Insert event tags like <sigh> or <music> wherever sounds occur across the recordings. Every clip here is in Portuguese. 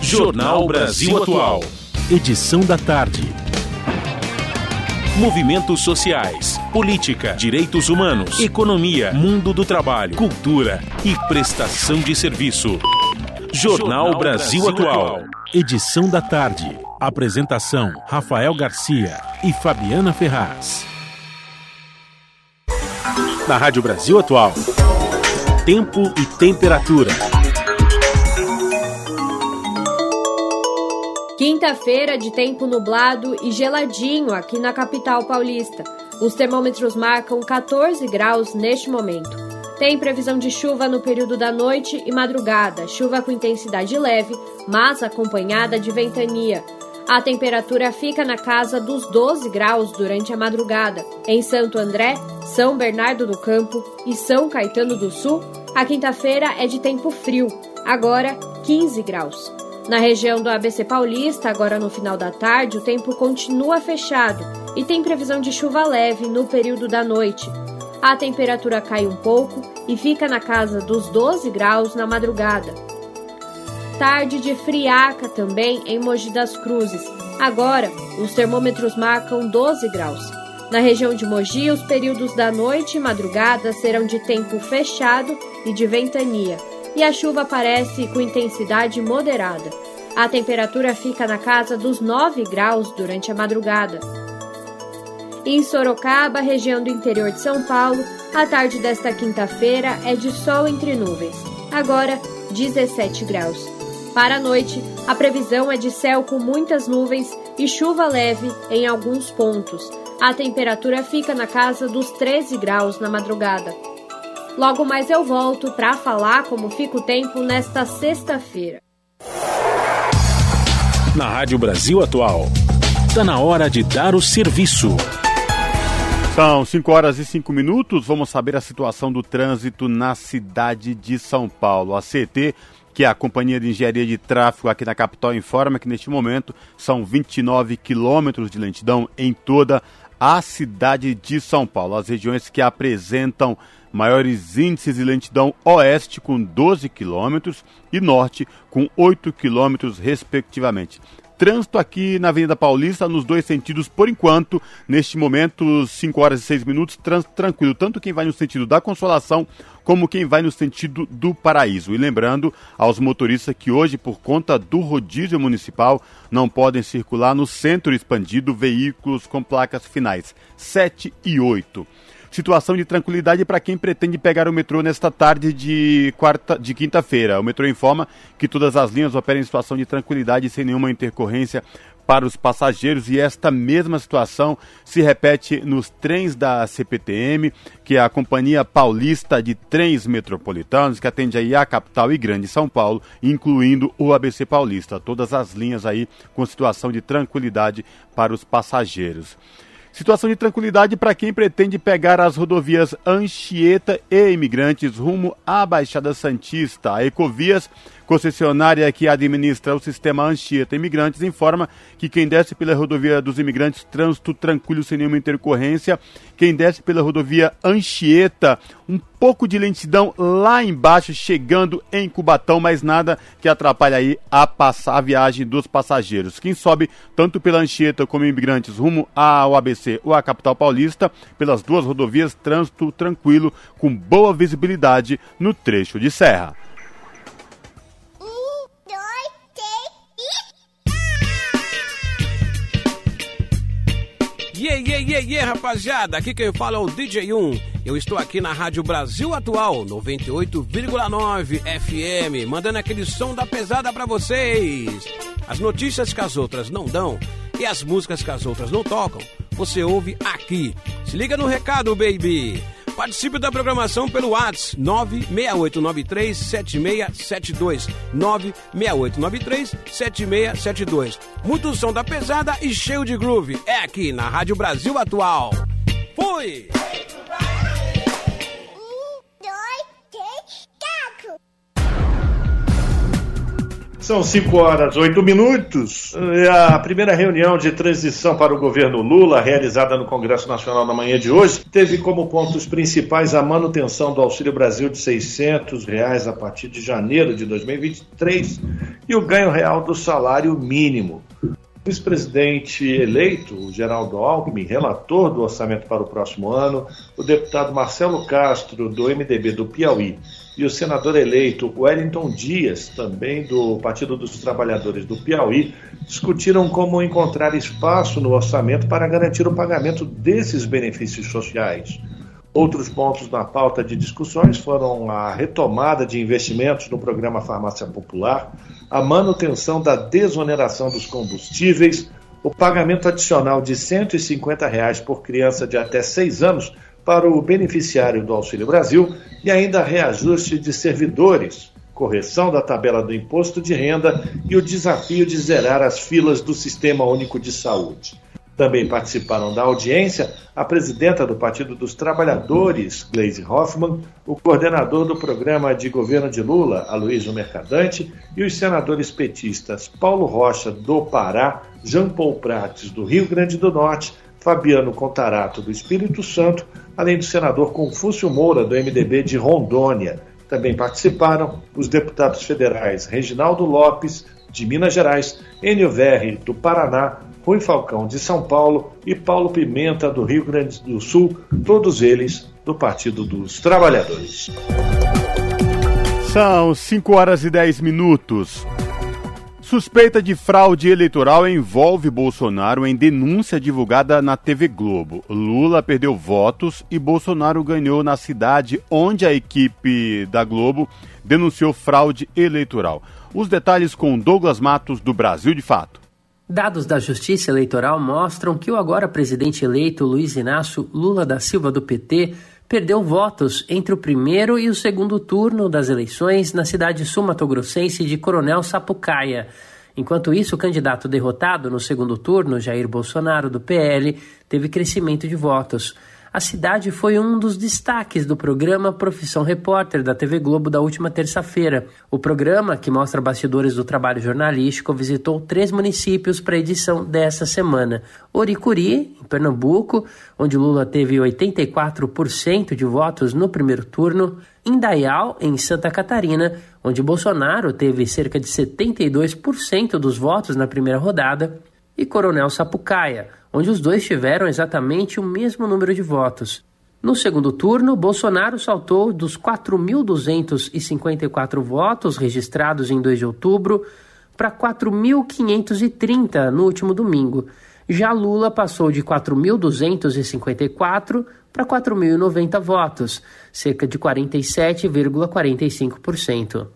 Jornal Brasil Atual, edição da tarde. Movimentos sociais, política, direitos humanos, economia, mundo do trabalho, cultura e prestação de serviço. Jornal Brasil Atual, edição da tarde. Apresentação: Rafael Garcia e Fabiana Ferraz. Na Rádio Brasil Atual, tempo e temperatura. Quinta-feira de tempo nublado e geladinho aqui na capital paulista. Os termômetros marcam 14 graus neste momento. Tem previsão de chuva no período da noite e madrugada, chuva com intensidade leve, mas acompanhada de ventania. A temperatura fica na casa dos 12 graus durante a madrugada. Em Santo André, São Bernardo do Campo e São Caetano do Sul, a quinta-feira é de tempo frio, agora 15 graus. Na região do ABC Paulista, agora no final da tarde, o tempo continua fechado e tem previsão de chuva leve no período da noite. A temperatura cai um pouco e fica na casa dos 12 graus na madrugada. Tarde de friaca também em Mogi das Cruzes. Agora, os termômetros marcam 12 graus. Na região de Mogi, os períodos da noite e madrugada serão de tempo fechado e de ventania e a chuva aparece com intensidade moderada. A temperatura fica na casa dos 9 graus durante a madrugada. Em Sorocaba, região do interior de São Paulo, a tarde desta quinta-feira é de sol entre nuvens, agora 17 graus. Para a noite, a previsão é de céu com muitas nuvens e chuva leve em alguns pontos. A temperatura fica na casa dos 13 graus na madrugada. Logo mais eu volto para falar como fica o tempo nesta sexta-feira. Na Rádio Brasil Atual, está na hora de dar o serviço. São 5 horas e 5 minutos. Vamos saber a situação do trânsito na cidade de São Paulo. A CT, que é a Companhia de Engenharia de Tráfego aqui na capital, informa que neste momento são 29 quilômetros de lentidão em toda a cidade de São Paulo. As regiões que apresentam maiores índices de lentidão oeste com 12 quilômetros e norte com 8 quilômetros, respectivamente. Trânsito aqui na Avenida Paulista nos dois sentidos por enquanto. Neste momento, 5 horas e 6 minutos, trânsito tranquilo, tanto quem vai no sentido da Consolação como quem vai no sentido do Paraíso. E lembrando aos motoristas que hoje, por conta do rodízio municipal, não podem circular no centro expandido veículos com placas finais 7 e 8 situação de tranquilidade para quem pretende pegar o metrô nesta tarde de quarta, de quinta-feira. O metrô informa que todas as linhas operam em situação de tranquilidade sem nenhuma intercorrência para os passageiros e esta mesma situação se repete nos trens da CPTM, que é a Companhia Paulista de Trens Metropolitanos, que atende aí a capital e grande São Paulo, incluindo o ABC Paulista. Todas as linhas aí com situação de tranquilidade para os passageiros. Situação de tranquilidade para quem pretende pegar as rodovias Anchieta e Imigrantes rumo à Baixada Santista. A Ecovias, concessionária que administra o sistema Anchieta Imigrantes, informa que quem desce pela rodovia dos imigrantes, trânsito tranquilo sem nenhuma intercorrência. Quem desce pela rodovia Anchieta, um pouco de lentidão lá embaixo, chegando em Cubatão, mas nada que atrapalhe aí a, a viagem dos passageiros. Quem sobe tanto pela Anchieta como imigrantes rumo ao ABC ou à capital paulista, pelas duas rodovias, trânsito tranquilo, com boa visibilidade no trecho de serra. Yeah, yeah, yeah, yeah, rapaziada! Aqui quem fala é o DJ1. Eu estou aqui na Rádio Brasil Atual, 98,9 FM, mandando aquele som da pesada para vocês. As notícias que as outras não dão e as músicas que as outras não tocam, você ouve aqui. Se liga no recado, baby! Participe da programação pelo WhatsApp 968937672. 968937672. Muito som da pesada e cheio de groove. É aqui na Rádio Brasil Atual. Fui! São 5 horas 8 minutos. A primeira reunião de transição para o governo Lula, realizada no Congresso Nacional na manhã de hoje, teve como pontos principais a manutenção do Auxílio Brasil de 600 reais a partir de janeiro de 2023 e o ganho real do salário mínimo. O vice-presidente eleito, o Geraldo Alckmin, relator do orçamento para o próximo ano, o deputado Marcelo Castro, do MDB do Piauí, e o senador eleito Wellington Dias, também do Partido dos Trabalhadores do Piauí, discutiram como encontrar espaço no orçamento para garantir o pagamento desses benefícios sociais. Outros pontos na pauta de discussões foram a retomada de investimentos no programa Farmácia Popular, a manutenção da desoneração dos combustíveis, o pagamento adicional de 150 reais por criança de até 6 anos para o beneficiário do Auxílio Brasil e ainda reajuste de servidores, correção da tabela do imposto de renda e o desafio de zerar as filas do Sistema Único de Saúde. Também participaram da audiência a presidenta do Partido dos Trabalhadores, Gleisi Hoffmann, o coordenador do programa de governo de Lula, Aloysio Mercadante, e os senadores petistas Paulo Rocha, do Pará, Jean Paul Prates, do Rio Grande do Norte, Fabiano Contarato, do Espírito Santo, além do senador Confúcio Moura, do MDB de Rondônia. Também participaram os deputados federais Reginaldo Lopes, de Minas Gerais, Enio Verri, do Paraná, Rui Falcão, de São Paulo e Paulo Pimenta, do Rio Grande do Sul, todos eles do Partido dos Trabalhadores. São 5 horas e 10 minutos. Suspeita de fraude eleitoral envolve Bolsonaro em denúncia divulgada na TV Globo. Lula perdeu votos e Bolsonaro ganhou na cidade onde a equipe da Globo denunciou fraude eleitoral. Os detalhes com Douglas Matos, do Brasil de Fato. Dados da Justiça Eleitoral mostram que o agora presidente eleito Luiz Inácio Lula da Silva do PT perdeu votos entre o primeiro e o segundo turno das eleições na cidade sul-matogrossense de Coronel Sapucaia. Enquanto isso, o candidato derrotado no segundo turno, Jair Bolsonaro, do PL, teve crescimento de votos. A cidade foi um dos destaques do programa Profissão Repórter da TV Globo da última terça-feira. O programa, que mostra bastidores do trabalho jornalístico, visitou três municípios para a edição dessa semana: Oricuri, em Pernambuco, onde Lula teve 84% de votos no primeiro turno, Indaial, em Santa Catarina, onde Bolsonaro teve cerca de 72% dos votos na primeira rodada, e Coronel Sapucaia, onde os dois tiveram exatamente o mesmo número de votos. No segundo turno, Bolsonaro saltou dos 4.254 votos registrados em 2 de outubro para 4.530 no último domingo. Já Lula passou de 4.254 para 4.090 votos, cerca de 47,45%.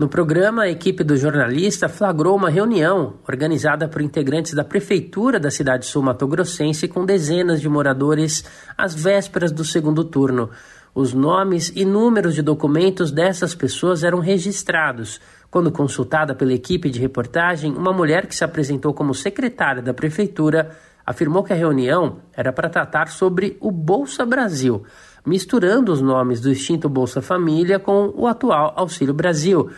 No programa, a equipe do jornalista flagrou uma reunião organizada por integrantes da prefeitura da cidade sul-mato-grossense com dezenas de moradores às vésperas do segundo turno. Os nomes e números de documentos dessas pessoas eram registrados. Quando consultada pela equipe de reportagem, uma mulher que se apresentou como secretária da prefeitura afirmou que a reunião era para tratar sobre o Bolsa Brasil, misturando os nomes do extinto Bolsa Família com o atual Auxílio Brasil.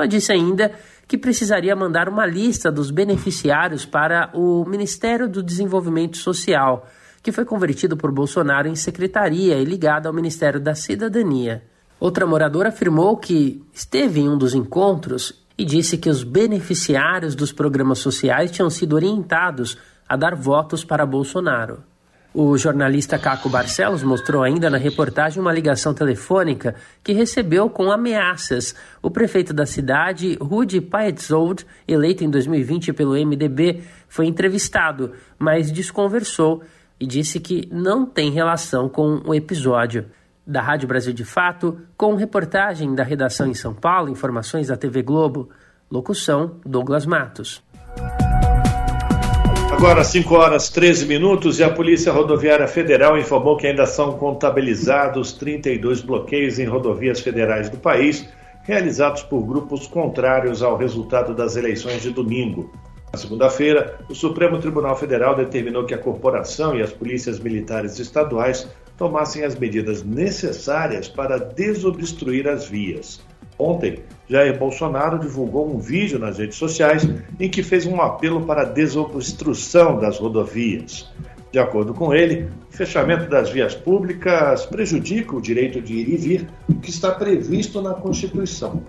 Ela disse ainda que precisaria mandar uma lista dos beneficiários para o Ministério do Desenvolvimento Social, que foi convertido por Bolsonaro em secretaria e ligada ao Ministério da Cidadania. Outra moradora afirmou que esteve em um dos encontros e disse que os beneficiários dos programas sociais tinham sido orientados a dar votos para Bolsonaro. O jornalista Caco Barcelos mostrou ainda na reportagem uma ligação telefônica que recebeu com ameaças. O prefeito da cidade, Rudi Paetzold, eleito em 2020 pelo MDB, foi entrevistado, mas desconversou e disse que não tem relação com o episódio. Da Rádio Brasil de Fato, com reportagem da redação em São Paulo, informações da TV Globo, locução Douglas Matos. Agora 5 horas 13 minutos e a Polícia Rodoviária Federal informou que ainda são contabilizados 32 bloqueios em rodovias federais do país, realizados por grupos contrários ao resultado das eleições de domingo. Na segunda-feira, o Supremo Tribunal Federal determinou que a corporação e as polícias militares estaduais tomassem as medidas necessárias para desobstruir as vias. Ontem, Jair Bolsonaro divulgou um vídeo nas redes sociais em que fez um apelo para a desobstrução das rodovias. De acordo com ele, o fechamento das vias públicas prejudica o direito de ir e vir, que está previsto na Constituição.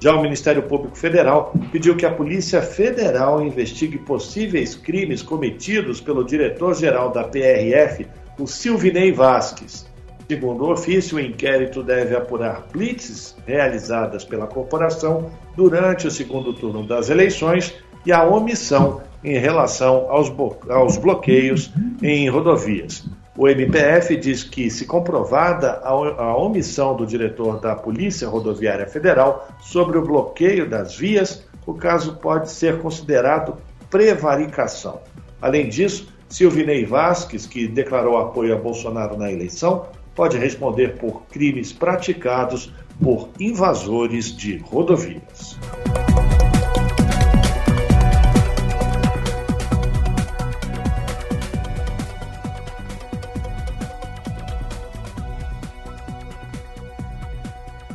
Já o Ministério Público Federal pediu que a Polícia Federal investigue possíveis crimes cometidos pelo diretor-geral da PRF, o Silvinei Vasques. Segundo o ofício, o inquérito deve apurar blitzes realizadas pela corporação durante o segundo turno das eleições e a omissão em relação aos, aos bloqueios em rodovias. O MPF diz que, se comprovada a omissão do diretor da Polícia Rodoviária Federal sobre o bloqueio das vias, o caso pode ser considerado prevaricação. Além disso, Silvinei Vasques, que declarou apoio a Bolsonaro na eleição, pode responder por crimes praticados por invasores de rodovias.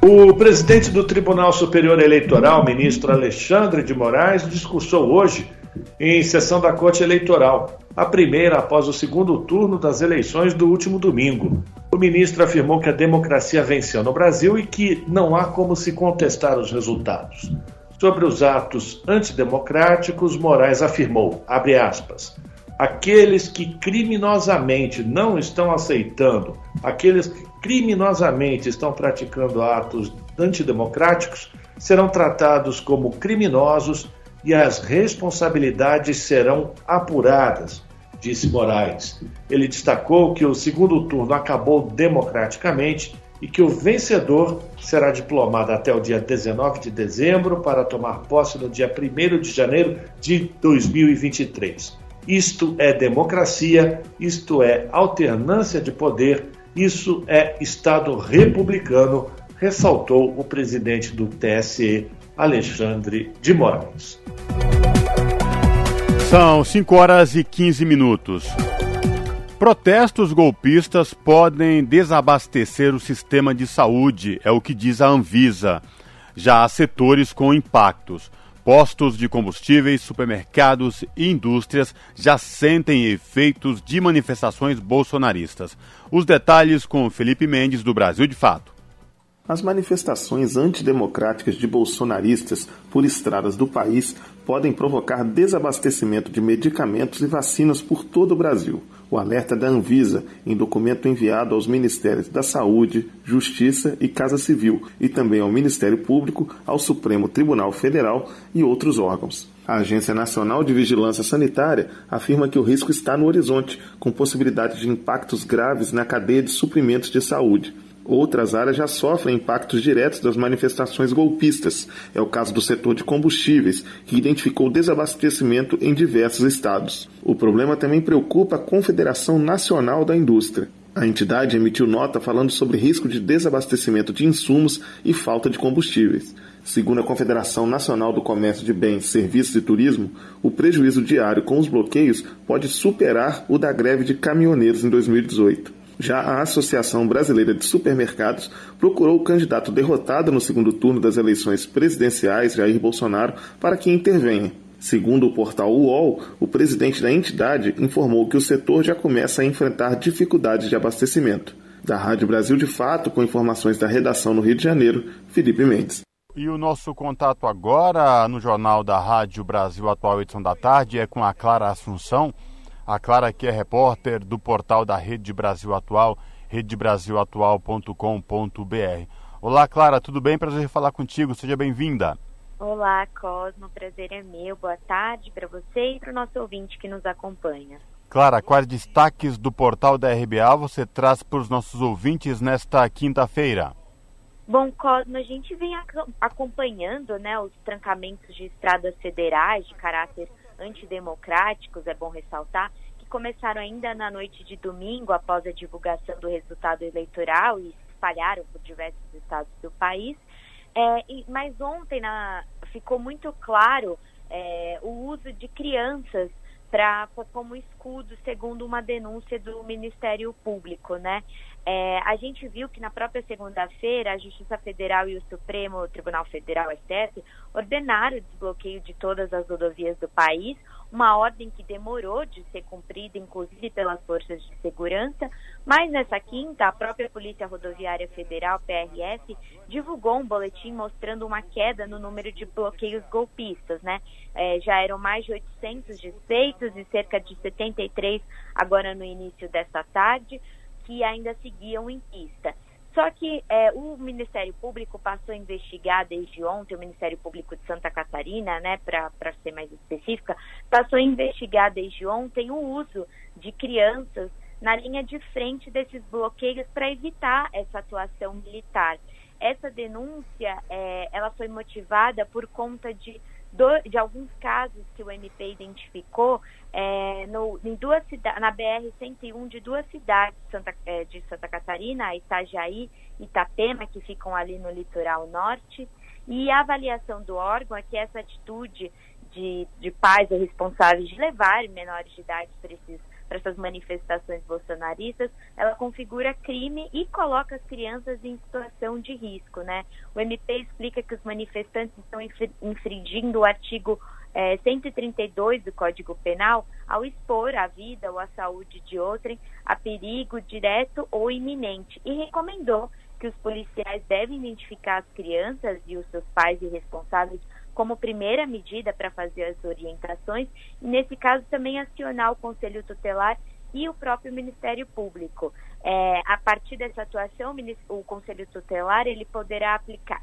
O presidente do Tribunal Superior Eleitoral, ministro Alexandre de Moraes, discursou hoje em sessão da Corte Eleitoral, a primeira após o segundo turno das eleições do último domingo. O ministro afirmou que a democracia venceu no Brasil e que não há como se contestar os resultados. Sobre os atos antidemocráticos, Moraes afirmou, abre aspas, aqueles que criminosamente não estão aceitando, aqueles que criminosamente estão praticando atos antidemocráticos, serão tratados como criminosos e as responsabilidades serão apuradas, disse Moraes. Ele destacou que o segundo turno acabou democraticamente e que o vencedor será diplomado até o dia 19 de dezembro para tomar posse no dia 1 de janeiro de 2023. Isto é democracia, isto é alternância de poder, isso é Estado republicano, ressaltou o presidente do TSE, Alexandre de Moraes. São 5 horas e 15 minutos. Protestos golpistas podem desabastecer o sistema de saúde, é o que diz a Anvisa. Já há setores com impactos. Postos de combustíveis, supermercados e indústrias já sentem efeitos de manifestações bolsonaristas. Os detalhes com Felipe Mendes, do Brasil de Fato. As manifestações antidemocráticas de bolsonaristas por estradas do país podem provocar desabastecimento de medicamentos e vacinas por todo o Brasil. O alerta da Anvisa, em documento enviado aos Ministérios da Saúde, Justiça e Casa Civil, e também ao Ministério Público, ao Supremo Tribunal Federal e outros órgãos. A Agência Nacional de Vigilância Sanitária afirma que o risco está no horizonte, com possibilidade de impactos graves na cadeia de suprimentos de saúde. Outras áreas já sofrem impactos diretos das manifestações golpistas. É o caso do setor de combustíveis, que identificou desabastecimento em diversos estados. O problema também preocupa a Confederação Nacional da Indústria. A entidade emitiu nota falando sobre risco de desabastecimento de insumos e falta de combustíveis. Segundo a Confederação Nacional do Comércio de Bens, Serviços e Turismo, o prejuízo diário com os bloqueios pode superar o da greve de caminhoneiros em 2018. Já a Associação Brasileira de Supermercados procurou o candidato derrotado no segundo turno das eleições presidenciais, Jair Bolsonaro, para que intervenha. Segundo o portal UOL, o presidente da entidade informou que o setor já começa a enfrentar dificuldades de abastecimento. Da Rádio Brasil de Fato, com informações da redação no Rio de Janeiro, Felipe Mendes. E o nosso contato agora no Jornal da Rádio Brasil Atual, edição da tarde, é com a Clara Assunção. A Clara que é repórter do portal da Rede Brasil Atual, redebrasilatual.com.br. Olá, Clara, tudo bem? Prazer em falar contigo, seja bem-vinda. Olá, Cosmo, prazer é meu. Boa tarde para você e para o nosso ouvinte que nos acompanha. Clara, quais destaques do portal da RBA você traz para os nossos ouvintes nesta quinta-feira? Bom, Cosmo, a gente vem acompanhando né, os trancamentos de estradas federais de caráter antidemocráticos, é bom ressaltar, que começaram ainda na noite de domingo, após a divulgação do resultado eleitoral e se espalharam por diversos estados do país. É, e, mas ontem na, ficou muito claro é, o uso de crianças pra, como escudo, segundo uma denúncia do Ministério Público, né? É, a gente viu que na própria segunda-feira a Justiça Federal e o Supremo Tribunal Federal, STF, ordenaram o desbloqueio de todas as rodovias do país, uma ordem que demorou de ser cumprida, inclusive pelas forças de segurança, mas nessa quinta, a própria Polícia Rodoviária Federal, PRF, divulgou um boletim mostrando uma queda no número de bloqueios golpistas, né? É, já eram mais de 800 desfeitos e cerca de 73 agora no início desta tarde, que ainda seguiam em pista. Só que é, o Ministério Público passou a investigar desde ontem, o Ministério Público de Santa Catarina, né, para ser mais específica, passou a investigar desde ontem o uso de crianças na linha de frente desses bloqueios para evitar essa atuação militar. Essa denúncia, é, ela foi motivada por conta de do, de alguns casos que o MP identificou é, no, em duas na BR-101 de duas cidades Santa, é, de Santa Catarina, Itajaí e Itapema, que ficam ali no litoral norte. E a avaliação do órgão é que essa atitude de, de pais ou responsáveis de levar menores de idade para esses para essas manifestações bolsonaristas, ela configura crime e coloca as crianças em situação de risco, né? O MP explica que os manifestantes estão infringindo o artigo é, 132 do Código Penal ao expor a vida ou a saúde de outrem a perigo direto ou iminente e recomendou que os policiais devem identificar as crianças e os seus pais e responsáveis como primeira medida para fazer as orientações e, nesse caso, também acionar o Conselho Tutelar e o próprio Ministério Público. É, a partir dessa atuação, o Conselho Tutelar ele poderá aplicar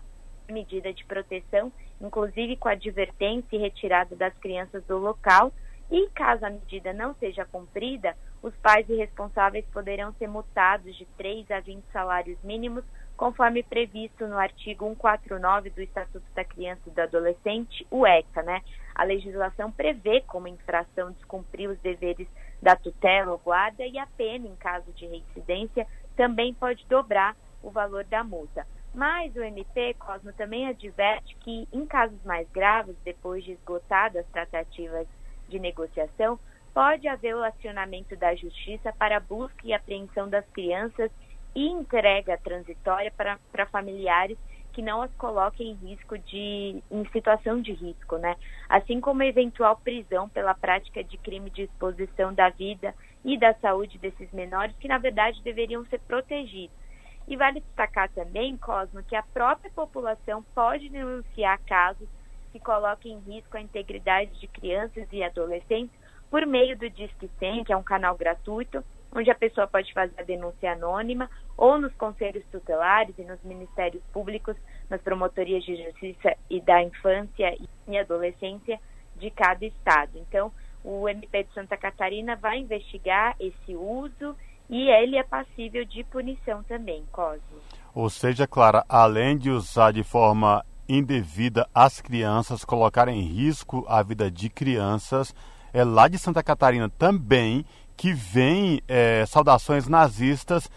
medida de proteção, inclusive com advertência e retirada das crianças do local, e caso a medida não seja cumprida, os pais e responsáveis poderão ser multados de 3 a 20 salários mínimos conforme previsto no artigo 149 do Estatuto da Criança e do Adolescente, o ECA, né? A legislação prevê como infração descumprir os deveres da tutela ou guarda e a pena, em caso de reincidência, também pode dobrar o valor da multa. Mas o MP, Cosmo, também adverte que, em casos mais graves, depois de esgotadas as tratativas de negociação, pode haver o acionamento da Justiça para busca e apreensão das crianças e entrega transitória para, para familiares que não as coloquem em risco de em situação de risco, né? Assim como eventual prisão pela prática de crime de exposição da vida e da saúde desses menores que na verdade deveriam ser protegidos. E vale destacar também, Cosmo, que a própria população pode denunciar casos que coloquem em risco a integridade de crianças e adolescentes por meio do Disque 100, que é um canal gratuito, onde a pessoa pode fazer a denúncia anônima ou nos conselhos tutelares e nos ministérios públicos, nas promotorias de justiça e da infância e adolescência de cada estado. Então, o MP de Santa Catarina vai investigar esse uso e ele é passível de punição também, Cosmo. Ou seja, Clara, além de usar de forma indevida as crianças, colocar em risco a vida de crianças, é lá de Santa Catarina também que vem é, saudações nazistas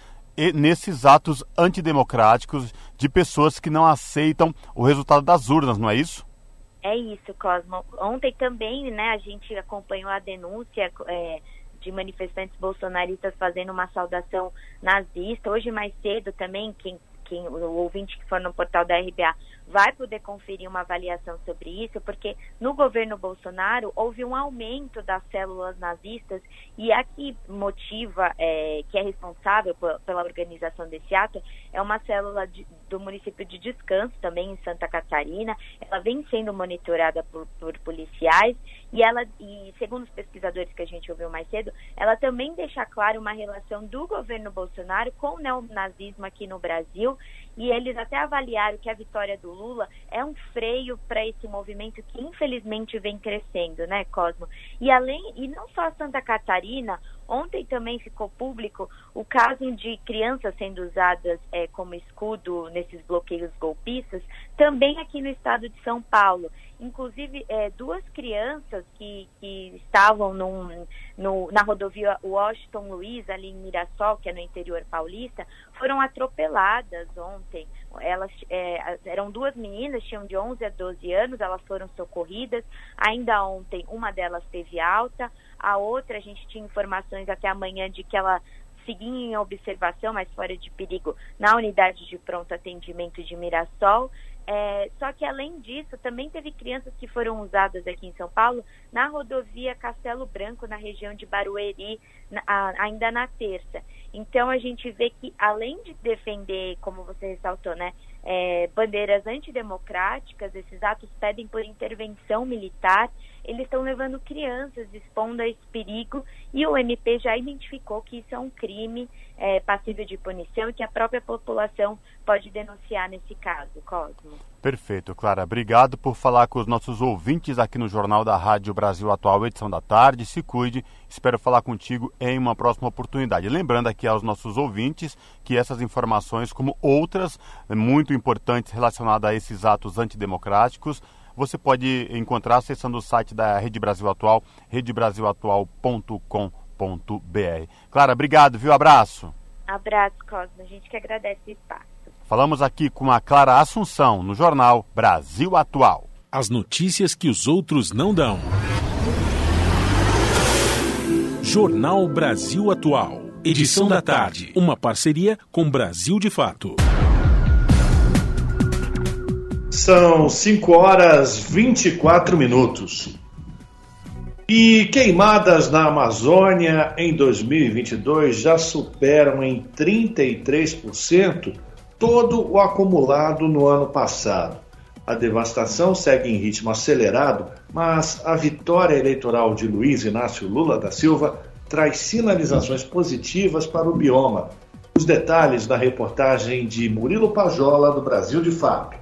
nesses atos antidemocráticos de pessoas que não aceitam o resultado das urnas, não é isso? É isso, Cosmo. Ontem também, né, a gente acompanhou a denúncia é, de manifestantes bolsonaristas fazendo uma saudação nazista. Hoje mais cedo também, quem, quem o ouvinte que for no portal da RBA vai poder conferir uma avaliação sobre isso, porque no governo Bolsonaro houve um aumento das células nazistas e a que motiva, é, que é responsável pela organização desse ato, é uma célula de, do município de Descanso, também em Santa Catarina. Ela vem sendo monitorada por, por policiais e ela, e segundo os pesquisadores que a gente ouviu mais cedo, ela também deixa claro uma relação do governo Bolsonaro com o neonazismo aqui no Brasil e eles até avaliaram que a vitória do Lula é um freio para esse movimento que infelizmente vem crescendo, né, Cosmo? E além, e não só Santa Catarina, Ontem também ficou público o caso de crianças sendo usadas é, como escudo nesses bloqueios golpistas, também aqui no estado de São Paulo. Inclusive, é, duas crianças que, que estavam num, no, na rodovia Washington Luiz, ali em Mirassol, que é no interior paulista, foram atropeladas ontem. Elas é, eram duas meninas, tinham de 11 a 12 anos, elas foram socorridas. Ainda ontem, uma delas teve alta, a outra, a gente tinha informações até amanhã de que ela seguia em observação, mas fora de perigo, na unidade de pronto atendimento de Mirassol. É, só que além disso, também teve crianças que foram usadas aqui em São Paulo na rodovia Castelo Branco, na região de Barueri, na, a, ainda na terça. Então a gente vê que além de defender, como você ressaltou, né, é, bandeiras antidemocráticas, esses atos pedem por intervenção militar, eles estão levando crianças, expondo a esse perigo, e o MP já identificou que isso é um crime é, passível de punição e que a própria população pode denunciar nesse caso, Cosmo. Perfeito, Clara. Obrigado por falar com os nossos ouvintes aqui no Jornal da Rádio Brasil Atual, edição da tarde. Se cuide, espero falar contigo em uma próxima oportunidade. Lembrando aqui aos nossos ouvintes que essas informações, como outras muito importantes relacionadas a esses atos antidemocráticos, você pode encontrar acessando o site da Rede Brasil Atual, redebrasilatual.com.br. Clara, obrigado, viu? Abraço. Abraço, Cosmo. A gente que agradece o espaço. Falamos aqui com a Clara Assunção, no jornal Brasil Atual. As notícias que os outros não dão. Jornal Brasil Atual. Edição da tarde. Uma parceria com Brasil de Fato. São 5 horas 24 minutos. E queimadas na Amazônia em 2022 já superam em 33% todo o acumulado no ano passado. A devastação segue em ritmo acelerado, mas a vitória eleitoral de Luiz Inácio Lula da Silva traz sinalizações positivas para o bioma. Os detalhes da reportagem de Murilo Pajola, do Brasil de Fato.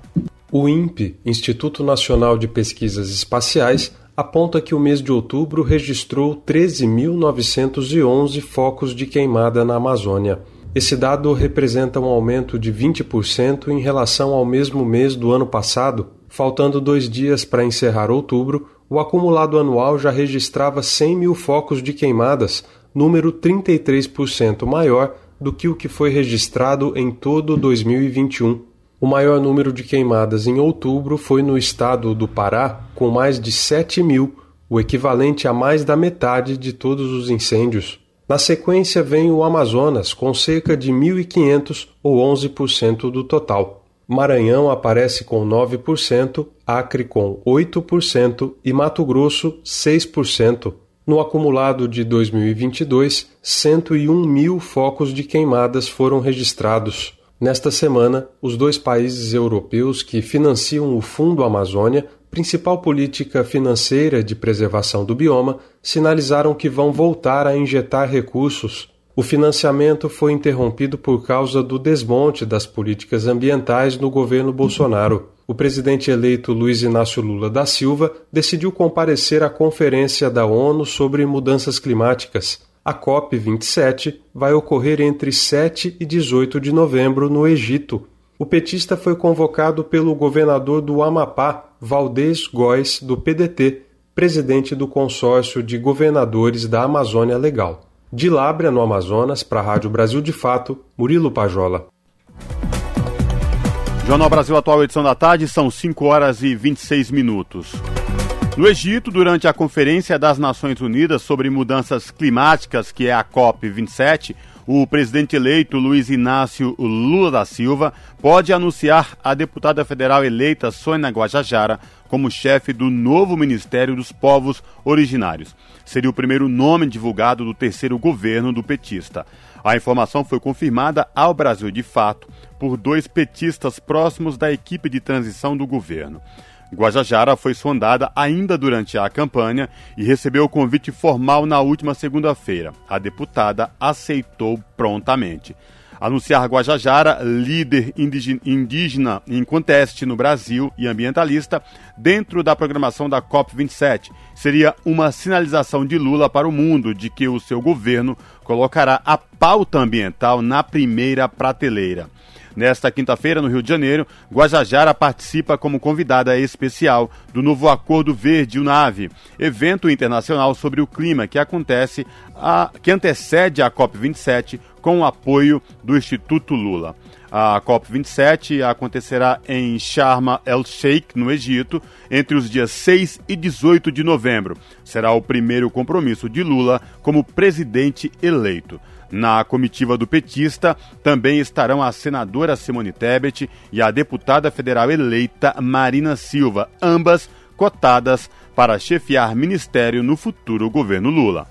O INPE, Instituto Nacional de Pesquisas Espaciais, aponta que o mês de outubro registrou 13.911 focos de queimada na Amazônia. Esse dado representa um aumento de 20% em relação ao mesmo mês do ano passado. Faltando dois dias para encerrar outubro, o acumulado anual já registrava 100 mil focos de queimadas, número 33% maior do que o que foi registrado em todo 2021. O maior número de queimadas em outubro foi no estado do Pará, com mais de 7 mil, o equivalente a mais da metade de todos os incêndios. Na sequência vem o Amazonas, com cerca de 1.500 ou 11% do total. Maranhão aparece com 9%, Acre com 8% e Mato Grosso 6%. No acumulado de 2022, 101 mil focos de queimadas foram registrados. Nesta semana, os dois países europeus que financiam o Fundo Amazônia, principal política financeira de preservação do bioma, sinalizaram que vão voltar a injetar recursos. O financiamento foi interrompido por causa do desmonte das políticas ambientais no governo Bolsonaro. O presidente eleito Luiz Inácio Lula da Silva decidiu comparecer à Conferência da ONU sobre Mudanças Climáticas. A COP27 vai ocorrer entre 7 e 18 de novembro no Egito. O petista foi convocado pelo governador do Amapá, Valdez Góes, do PDT, presidente do consórcio de governadores da Amazônia Legal. De Lábrea, no Amazonas, para a Rádio Brasil de Fato, Murilo Pajola. Jornal Brasil Atual, edição da tarde, são 5 horas e 26 minutos. No Egito, durante a Conferência das Nações Unidas sobre Mudanças Climáticas, que é a COP27, o presidente eleito Luiz Inácio Lula da Silva pode anunciar a deputada federal eleita Sônia Guajajara como chefe do novo Ministério dos Povos Originários. Seria o primeiro nome divulgado do terceiro governo do petista. A informação foi confirmada ao Brasil de fato por dois petistas próximos da equipe de transição do governo. Guajajara foi sondada ainda durante a campanha e recebeu o convite formal na última segunda-feira. A deputada aceitou prontamente. anunciar Guajajara, líder indígena em conteste no Brasil e ambientalista, dentro da programação da COP27. Seria uma sinalização de Lula para o mundo de que o seu governo colocará a pauta ambiental na primeira prateleira. Nesta quinta-feira, no Rio de Janeiro, Guajajara participa como convidada especial do novo Acordo Verde UNAVE, evento internacional sobre o clima que acontece a, que antecede a COP27 com o apoio do Instituto Lula. A COP27 acontecerá em Sharm el-Sheikh, no Egito, entre os dias 6 e 18 de novembro. Será o primeiro compromisso de Lula como presidente eleito. Na comitiva do petista também estarão a senadora Simone Tebet e a deputada federal eleita Marina Silva, ambas cotadas para chefiar ministério no futuro governo Lula.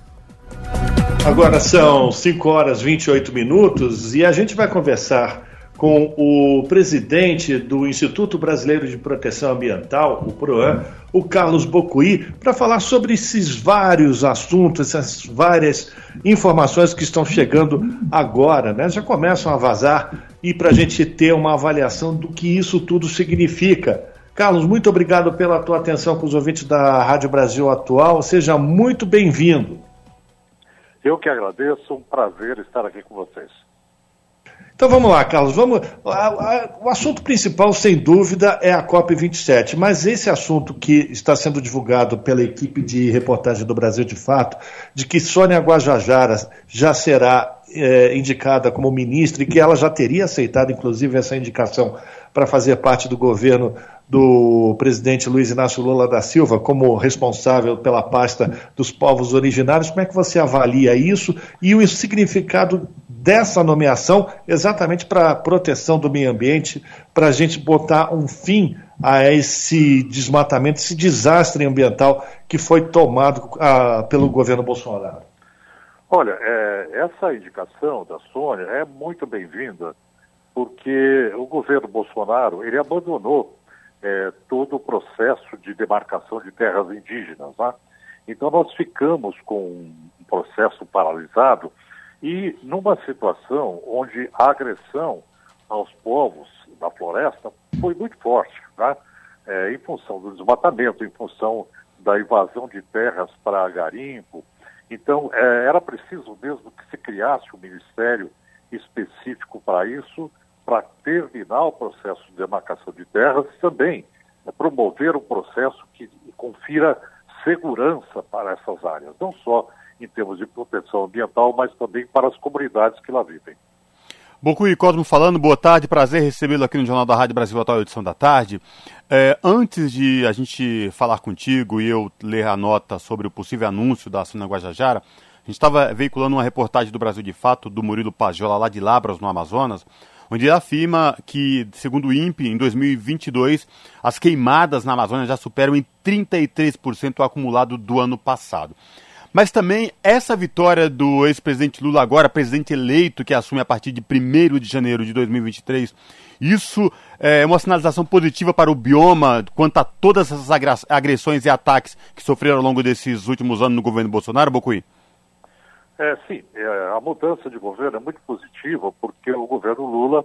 Agora são 5 horas e 28 minutos e a gente vai conversar com o presidente do Instituto Brasileiro de Proteção Ambiental, o PROAN, o Carlos Bocuí, para falar sobre esses vários assuntos, essas várias informações que estão chegando agora, né? Já começam a vazar e para a gente ter uma avaliação do que isso tudo significa. Carlos, muito obrigado pela tua atenção com os ouvintes da Rádio Brasil Atual. Seja muito bem-vindo. Eu que agradeço, um prazer estar aqui com vocês. Então vamos lá, Carlos. Vamos. o assunto principal, sem dúvida, é a COP27. Mas esse assunto que está sendo divulgado pela equipe de reportagem do Brasil de Fato, de que Sônia Guajajara já será é, indicada como ministra e que ela já teria aceitado, inclusive, essa indicação para fazer parte do governo do presidente Luiz Inácio Lula da Silva como responsável pela pasta dos povos originários. Como é que você avalia isso e o significado dessa nomeação exatamente para a proteção do meio ambiente, para a gente botar um fim a esse desmatamento, esse desastre ambiental que foi tomado ah, pelo governo Bolsonaro? Olha, é, essa indicação da Sônia é muito bem-vinda, porque o governo Bolsonaro ele abandonou é, todo o processo de demarcação de terras indígenas. Né? Então nós ficamos com um processo paralisado e numa situação onde a agressão aos povos da floresta foi muito forte, né? é, em função do desmatamento, em função da invasão de terras para garimpo. Então, é, era preciso mesmo que se criasse um ministério específico para isso, para terminar o processo de demarcação de terras e também é, promover um processo que confira segurança para essas áreas, não só em termos de proteção ambiental, mas também para as comunidades que lá vivem. Bocuí Cosmo falando, boa tarde, prazer recebê-lo aqui no Jornal da Rádio Brasil Atual, edição da tarde. É, antes de a gente falar contigo e eu ler a nota sobre o possível anúncio da Sina Guajajara, a gente estava veiculando uma reportagem do Brasil de Fato, do Murilo Pajola, lá de Labras, no Amazonas, onde ele afirma que, segundo o INPE, em 2022, as queimadas na Amazônia já superam em 33% o acumulado do ano passado. Mas também essa vitória do ex-presidente Lula, agora presidente eleito, que assume a partir de 1 de janeiro de 2023, isso é uma sinalização positiva para o bioma quanto a todas essas agressões e ataques que sofreram ao longo desses últimos anos no governo Bolsonaro, Bocuí? É, sim, é, a mudança de governo é muito positiva porque o governo Lula,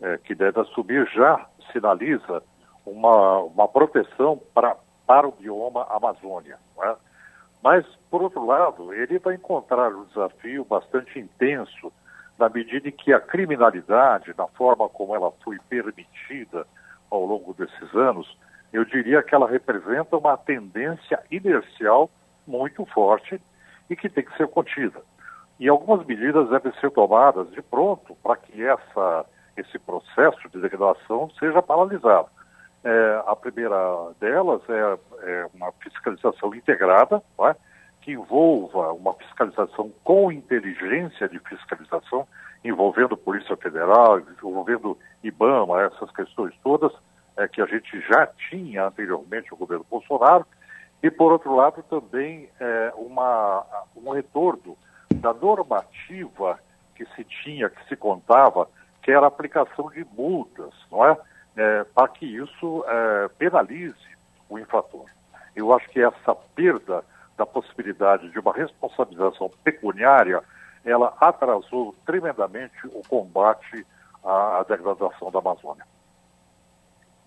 é, que deve assumir, já sinaliza uma, uma proteção para, para o bioma Amazônia. Né? Mas, por outro lado, ele vai encontrar um desafio bastante intenso na medida em que a criminalidade, na forma como ela foi permitida ao longo desses anos, eu diria que ela representa uma tendência inercial muito forte e que tem que ser contida. E algumas medidas devem ser tomadas de pronto para que essa, esse processo de degradação seja paralisado. É, a primeira delas é, é uma fiscalização integrada, é? que envolva uma fiscalização com inteligência de fiscalização, envolvendo Polícia Federal, envolvendo IBAMA, essas questões todas é, que a gente já tinha anteriormente o governo Bolsonaro, e por outro lado também é, uma, um retorno da normativa que se tinha, que se contava, que era a aplicação de multas, não é? É, para que isso é, penalize o infrator. Eu acho que essa perda da possibilidade de uma responsabilização pecuniária ela atrasou tremendamente o combate à, à degradação da Amazônia.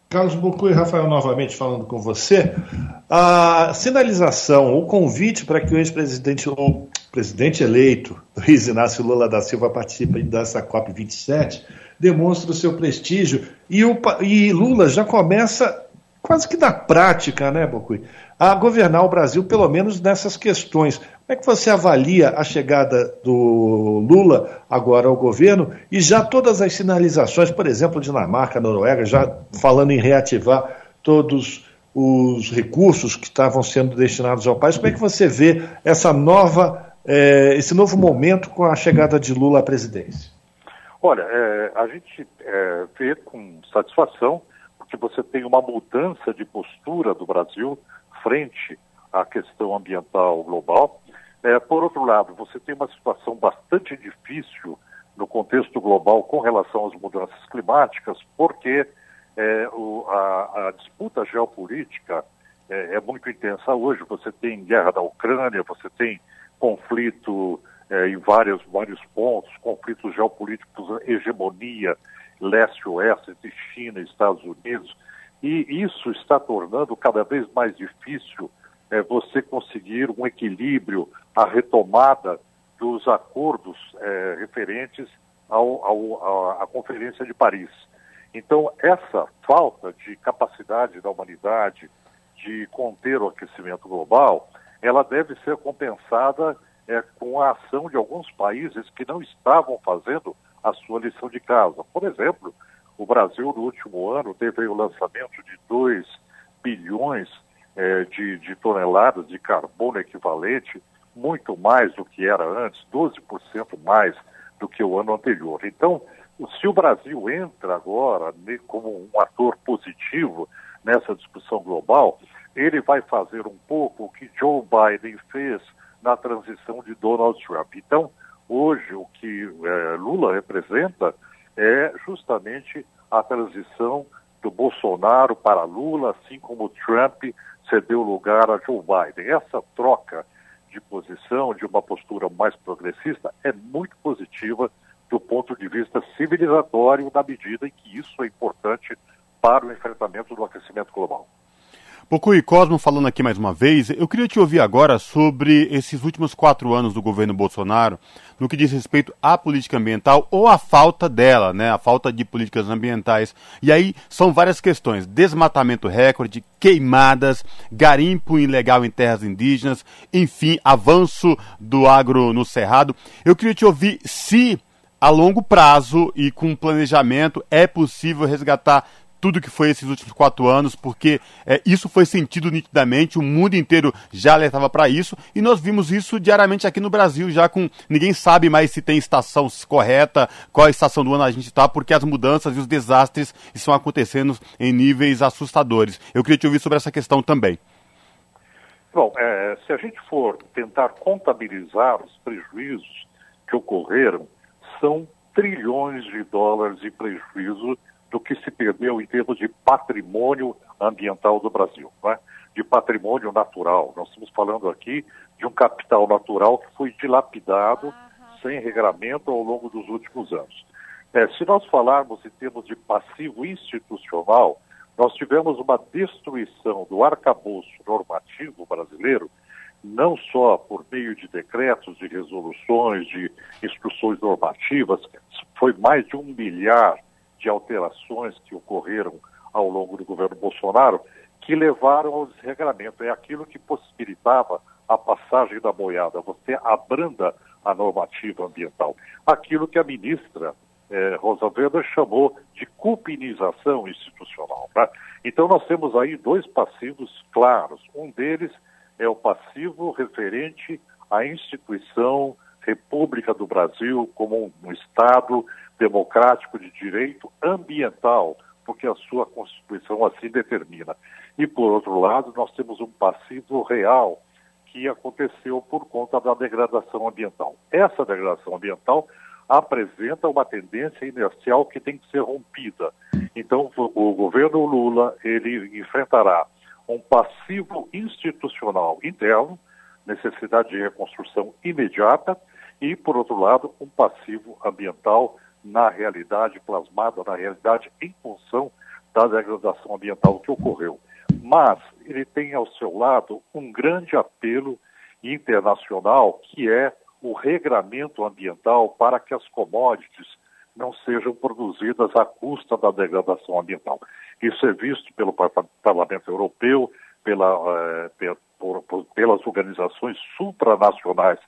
Carlos Bucu e Rafael novamente falando com você. A sinalização, o convite para que o ex-presidente, o presidente eleito, Luiz Inácio Lula da Silva, participe dessa COP27, demonstra o seu prestígio. E, o, e Lula já começa quase que na prática, né, Bocui, a governar o Brasil, pelo menos nessas questões. Como é que você avalia a chegada do Lula agora ao governo e já todas as sinalizações, por exemplo, Dinamarca, Noruega, já falando em reativar todos os recursos que estavam sendo destinados ao país. Como é que você vê essa nova, eh, esse novo momento com a chegada de Lula à presidência? Olha, é, a gente é, vê com satisfação que você tem uma mudança de postura do Brasil frente à questão ambiental global. É, por outro lado, você tem uma situação bastante difícil no contexto global com relação às mudanças climáticas, porque é, o, a, a, disputa geopolítica é, é, muito intensa hoje. Você tem guerra da Ucrânia, você tem conflito é, em vários, vários pontos, conflitos geopolíticos, hegemonia leste-oeste China Estados Unidos. E isso está tornando cada vez mais difícil é, você conseguir um equilíbrio, a retomada dos acordos é, referentes ao, ao, à Conferência de Paris. Então, essa falta de capacidade da humanidade de conter o aquecimento global, ela deve ser compensada é, com a ação de alguns países que não estavam fazendo a sua lição de casa. Por exemplo, o Brasil, no último ano, teve o lançamento de 2 bilhões é, de, de toneladas de carbono equivalente, muito mais do que era antes, 12% mais do que o ano anterior. Então, se o Brasil entra agora como um ator positivo nessa discussão global, ele vai fazer um pouco o que Joe Biden fez na transição de Donald Trump. Então, hoje, o que é, Lula representa é justamente a transição do Bolsonaro para Lula, assim como Trump cedeu lugar a Joe Biden. Essa troca de posição, de uma postura mais progressista, é muito positiva do ponto de vista civilizatório, na medida em que isso é importante para o enfrentamento do aquecimento global. Pocui Cosmo falando aqui mais uma vez, eu queria te ouvir agora sobre esses últimos quatro anos do governo Bolsonaro, no que diz respeito à política ambiental ou à falta dela, né, a falta de políticas ambientais. E aí são várias questões: desmatamento recorde, queimadas, garimpo ilegal em terras indígenas, enfim, avanço do agro no cerrado. Eu queria te ouvir se a longo prazo e com planejamento é possível resgatar tudo que foi esses últimos quatro anos, porque é, isso foi sentido nitidamente, o mundo inteiro já alertava para isso, e nós vimos isso diariamente aqui no Brasil, já com. Ninguém sabe mais se tem estação correta, qual estação do ano a gente está, porque as mudanças e os desastres estão acontecendo em níveis assustadores. Eu queria te ouvir sobre essa questão também. Bom, é, se a gente for tentar contabilizar os prejuízos que ocorreram, são trilhões de dólares de prejuízo do que se perdeu em termos de patrimônio ambiental do Brasil, né? de patrimônio natural. Nós estamos falando aqui de um capital natural que foi dilapidado sem regramento ao longo dos últimos anos. É, se nós falarmos em termos de passivo institucional, nós tivemos uma destruição do arcabouço normativo brasileiro, não só por meio de decretos, de resoluções, de instruções normativas, foi mais de um milhar de alterações que ocorreram ao longo do governo Bolsonaro que levaram ao desregramento. É aquilo que possibilitava a passagem da boiada, você abranda a normativa ambiental. Aquilo que a ministra eh, Rosa Weber chamou de cupinização institucional. Né? Então nós temos aí dois passivos claros. Um deles é o passivo referente à instituição República do Brasil como um Estado democrático de direito ambiental, porque a sua Constituição assim determina. E, por outro lado, nós temos um passivo real que aconteceu por conta da degradação ambiental. Essa degradação ambiental apresenta uma tendência inercial que tem que ser rompida. Então, o governo Lula, ele enfrentará um passivo institucional interno, necessidade de reconstrução imediata, e, por outro lado, um passivo ambiental na realidade, plasmado na realidade em função da degradação ambiental que ocorreu. Mas ele tem ao seu lado um grande apelo internacional que é o regramento ambiental para que as commodities não sejam produzidas à custa da degradação ambiental. Isso é visto pelo Parlamento Europeu, pela, eh, por, por, pelas organizações supranacionais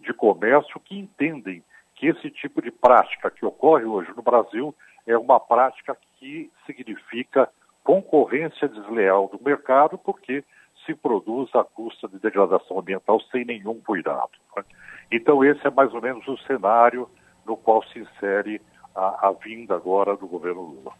de comércio que entendem que esse tipo de prática que ocorre hoje no Brasil é uma prática que significa concorrência desleal do mercado, porque se produz à custa de degradação ambiental sem nenhum cuidado. Né? Então, esse é mais ou menos o cenário no qual se insere a, a vinda agora do governo Lula.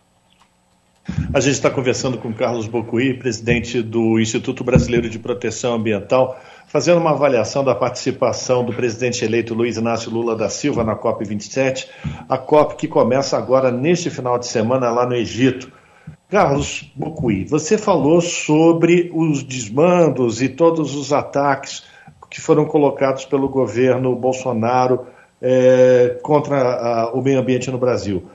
A gente está conversando com Carlos Bocuí, presidente do Instituto Brasileiro de Proteção Ambiental, fazendo uma avaliação da participação do presidente eleito Luiz Inácio Lula da Silva na COP27, a COP que começa agora neste final de semana lá no Egito. Carlos Bocuí, você falou sobre os desmandos e todos os ataques que foram colocados pelo governo Bolsonaro é, contra a, o meio ambiente no Brasil.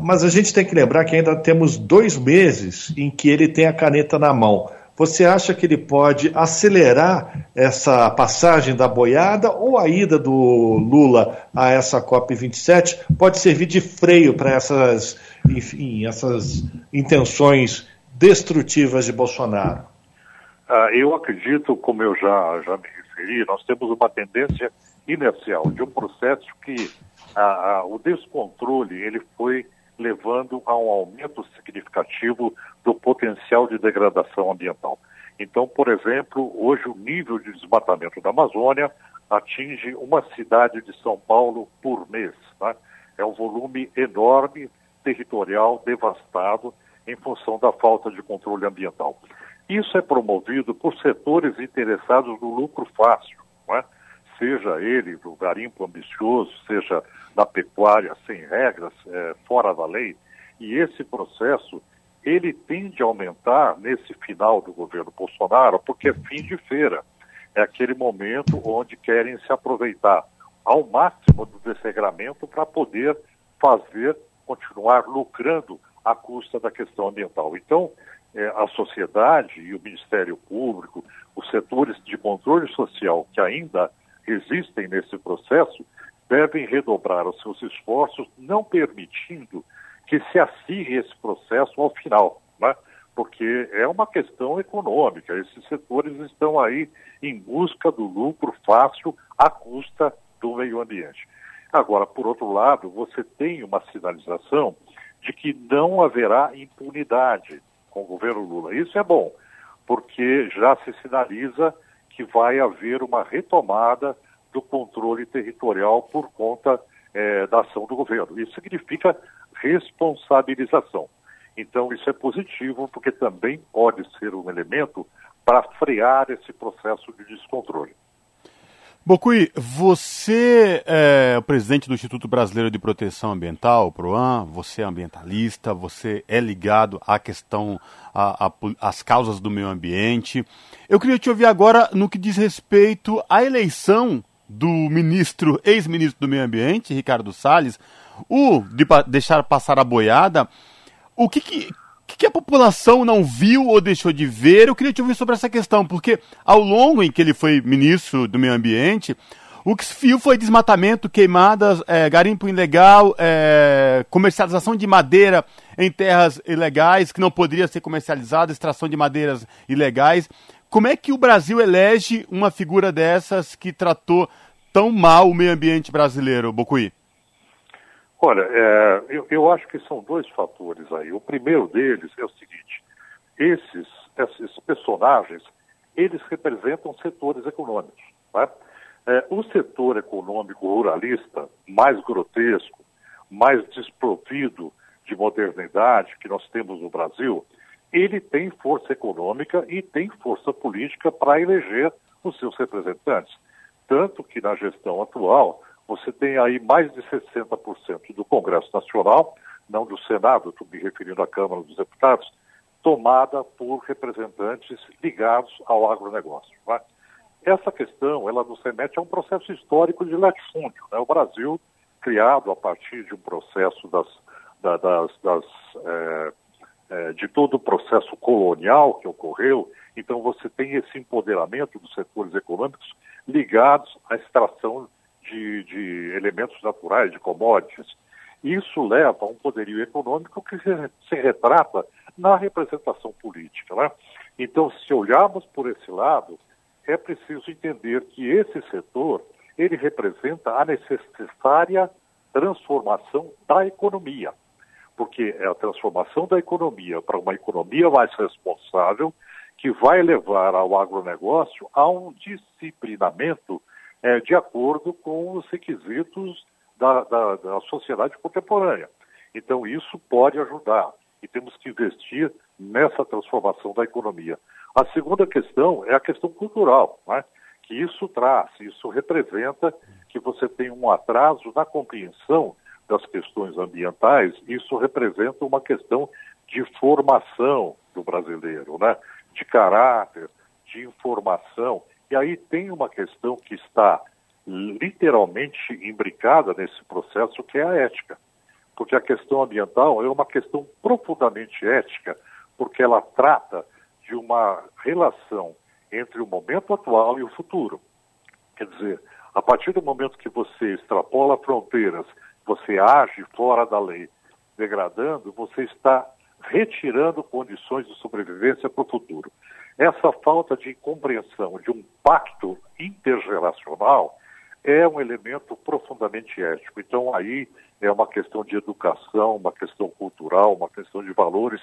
Mas a gente tem que lembrar que ainda temos dois meses em que ele tem a caneta na mão. Você acha que ele pode acelerar essa passagem da boiada ou a ida do Lula a essa COP27 pode servir de freio para essas, enfim, essas intenções destrutivas de Bolsonaro? Uh, eu acredito, como eu já, já me referi, nós temos uma tendência inercial de um processo que uh, uh, o descontrole ele foi levando a um aumento significativo do potencial de degradação ambiental. Então, por exemplo, hoje o nível de desmatamento da Amazônia atinge uma cidade de São Paulo por mês. Né? É um volume enorme, territorial, devastado, em função da falta de controle ambiental. Isso é promovido por setores interessados no lucro fácil, é? seja ele do garimpo ambicioso, seja da pecuária sem regras, é, fora da lei, e esse processo ele tende a aumentar nesse final do governo Bolsonaro, porque é fim de feira. É aquele momento onde querem se aproveitar ao máximo do desregramento para poder fazer, continuar lucrando à custa da questão ambiental. Então, é, a sociedade e o Ministério Público, os setores de controle social que ainda existem nesse processo, devem redobrar os seus esforços, não permitindo que se acirre esse processo ao final, né? porque é uma questão econômica. Esses setores estão aí em busca do lucro fácil à custa do meio ambiente. Agora, por outro lado, você tem uma sinalização de que não haverá impunidade com o governo Lula. Isso é bom, porque já se sinaliza que vai haver uma retomada do controle territorial por conta é, da ação do governo. Isso significa responsabilização. Então, isso é positivo, porque também pode ser um elemento para frear esse processo de descontrole. Bocui, você é o presidente do Instituto Brasileiro de Proteção Ambiental, PROAM, você é ambientalista, você é ligado à questão, às causas do meio ambiente. Eu queria te ouvir agora no que diz respeito à eleição do ministro, ex-ministro do Meio Ambiente, Ricardo Salles, o de deixar passar a boiada, o que, que, que a população não viu ou deixou de ver? Eu queria te ouvir sobre essa questão, porque ao longo em que ele foi ministro do Meio Ambiente, o que se viu foi desmatamento, queimadas, é, garimpo ilegal, é, comercialização de madeira em terras ilegais, que não poderia ser comercializada, extração de madeiras ilegais. Como é que o Brasil elege uma figura dessas que tratou tão mal o meio ambiente brasileiro, Bocuí? Olha, é, eu, eu, acho que são dois fatores aí. O primeiro deles é o seguinte: esses, esses personagens, eles representam setores econômicos. Né? É, o setor econômico ruralista, mais grotesco, mais desprovido de modernidade que nós temos no Brasil, ele tem força econômica e tem força política para eleger os seus representantes. Tanto que na gestão atual, você tem aí mais de 60% do Congresso Nacional, não do Senado, estou me referindo à Câmara dos Deputados, tomada por representantes ligados ao agronegócio. É? Essa questão ela nos remete a um processo histórico de latifúndio. Né? O Brasil, criado a partir de um processo das, da, das, das é, é, de todo o processo colonial que ocorreu, então você tem esse empoderamento dos setores econômicos ligados à extração de, de elementos naturais, de commodities. Isso leva a um poderio econômico que se, se retrata na representação política. Né? Então, se olharmos por esse lado, é preciso entender que esse setor ele representa a necessária transformação da economia, porque é a transformação da economia para uma economia mais responsável que vai levar ao agronegócio a um disciplinamento é, de acordo com os requisitos da, da, da sociedade contemporânea. Então, isso pode ajudar e temos que investir nessa transformação da economia. A segunda questão é a questão cultural, né? que isso traz, isso representa que você tem um atraso na compreensão das questões ambientais, isso representa uma questão de formação do brasileiro, né? de caráter, de informação. E aí tem uma questão que está literalmente imbricada nesse processo, que é a ética. Porque a questão ambiental é uma questão profundamente ética, porque ela trata de uma relação entre o momento atual e o futuro. Quer dizer, a partir do momento que você extrapola fronteiras, você age fora da lei, degradando, você está retirando condições de sobrevivência para o futuro. Essa falta de compreensão de um pacto intergeracional é um elemento profundamente ético. Então, aí é uma questão de educação, uma questão cultural, uma questão de valores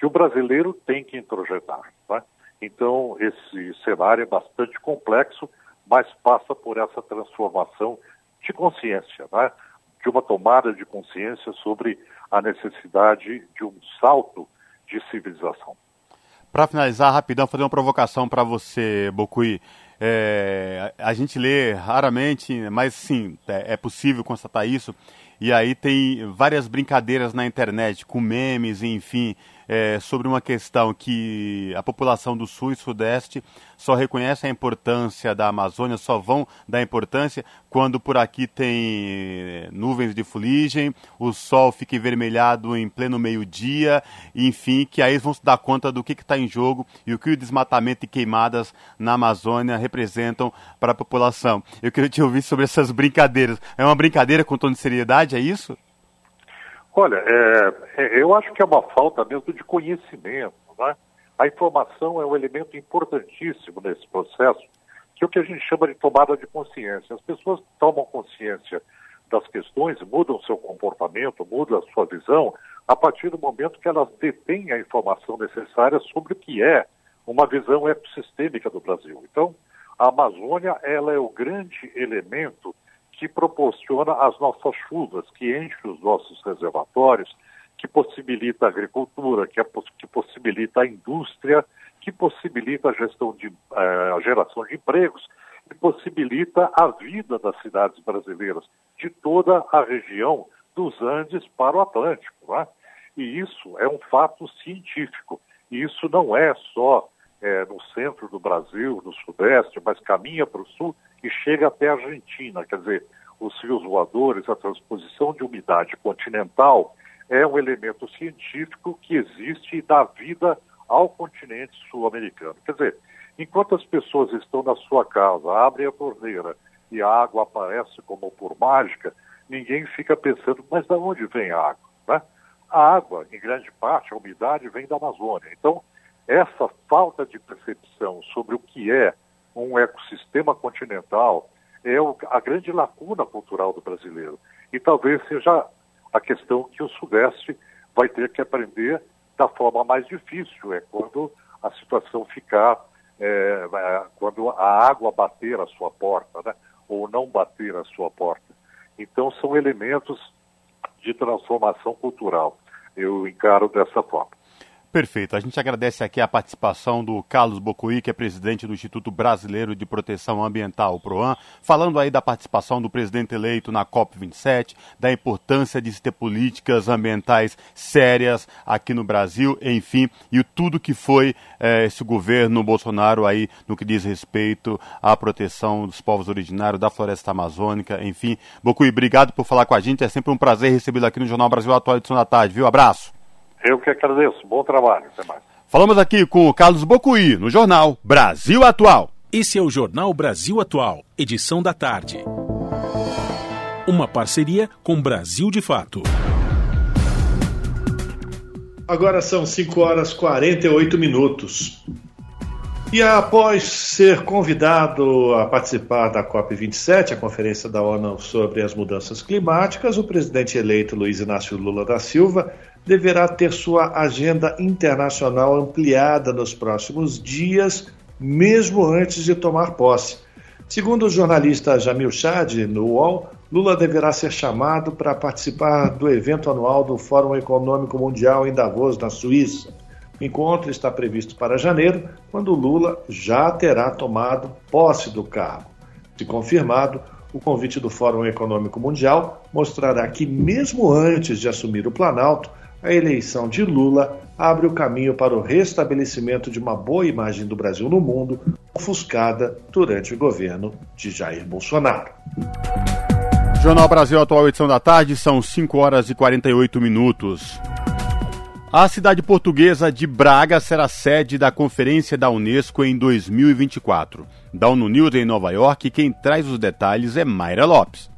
que o brasileiro tem que introjetar. Tá? Então, esse cenário é bastante complexo, mas passa por essa transformação de consciência, né? de uma tomada de consciência sobre a necessidade de um salto de civilização. Para finalizar, rapidão, fazer uma provocação para você, Bocui. É, a gente lê raramente, mas sim, é, é possível constatar isso. E aí tem várias brincadeiras na internet, com memes, enfim, é, sobre uma questão que a população do Sul e Sudeste só reconhece a importância da Amazônia, só vão dar importância quando por aqui tem é, nuvens de fuligem, o sol fica envermelhado em pleno meio-dia, enfim, que aí vão se dar conta do que está em jogo e o que o desmatamento e queimadas na Amazônia representam para a população. Eu queria te ouvir sobre essas brincadeiras. É uma brincadeira com tom de seriedade, é isso? Olha, é, é, eu acho que é uma falta mesmo de conhecimento. Né? A informação é um elemento importantíssimo nesse processo, que é o que a gente chama de tomada de consciência. As pessoas tomam consciência das questões, mudam seu comportamento, mudam sua visão, a partir do momento que elas detêm a informação necessária sobre o que é uma visão ecossistêmica do Brasil. Então, a Amazônia ela é o grande elemento que proporciona as nossas chuvas, que enche os nossos reservatórios, que possibilita a agricultura, que, é, que possibilita a indústria, que possibilita a gestão de eh, a geração de empregos e possibilita a vida das cidades brasileiras, de toda a região dos Andes para o Atlântico. É? E isso é um fato científico. E isso não é só é, no centro do Brasil, no Sudeste, mas caminha para o Sul e chega até a Argentina. Quer dizer, os rios voadores, a transposição de umidade continental é um elemento científico que existe e dá vida ao continente sul-americano. Quer dizer, enquanto as pessoas estão na sua casa, abrem a torneira e a água aparece como por mágica, ninguém fica pensando, mas de onde vem a água? Né? A água, em grande parte, a umidade vem da Amazônia. Então, essa falta de percepção sobre o que é um ecossistema continental é a grande lacuna cultural do brasileiro. E talvez seja a questão que o Sudeste vai ter que aprender da forma mais difícil, é quando a situação ficar, é, quando a água bater a sua porta, né? ou não bater a sua porta. Então, são elementos de transformação cultural. Eu encaro dessa forma. Perfeito. A gente agradece aqui a participação do Carlos Bocuí, que é presidente do Instituto Brasileiro de Proteção Ambiental, o PROAM, falando aí da participação do presidente eleito na COP27, da importância de se ter políticas ambientais sérias aqui no Brasil, enfim, e tudo que foi eh, esse governo Bolsonaro aí no que diz respeito à proteção dos povos originários, da floresta amazônica, enfim. Bocuí, obrigado por falar com a gente. É sempre um prazer recebê-lo aqui no Jornal Brasil Atual edição da tarde, viu? Abraço. Eu que agradeço. Bom trabalho. Até mais. Falamos aqui com o Carlos Bocuí, no jornal Brasil Atual. Esse é o Jornal Brasil Atual, edição da tarde. Uma parceria com Brasil de Fato. Agora são 5 horas 48 minutos. E após ser convidado a participar da COP27, a Conferência da ONU sobre as Mudanças Climáticas, o presidente eleito Luiz Inácio Lula da Silva deverá ter sua agenda internacional ampliada nos próximos dias, mesmo antes de tomar posse. Segundo o jornalista Jamil Chad, no UOL, Lula deverá ser chamado para participar do evento anual do Fórum Econômico Mundial em Davos, na Suíça. O encontro está previsto para janeiro, quando Lula já terá tomado posse do cargo. Se confirmado, o convite do Fórum Econômico Mundial mostrará que, mesmo antes de assumir o Planalto, a eleição de Lula abre o caminho para o restabelecimento de uma boa imagem do Brasil no mundo, ofuscada durante o governo de Jair Bolsonaro. Jornal Brasil Atual, edição da tarde, são 5 horas e 48 minutos. A cidade portuguesa de Braga será sede da Conferência da Unesco em 2024. Da ONU News em Nova York, quem traz os detalhes é Mayra Lopes.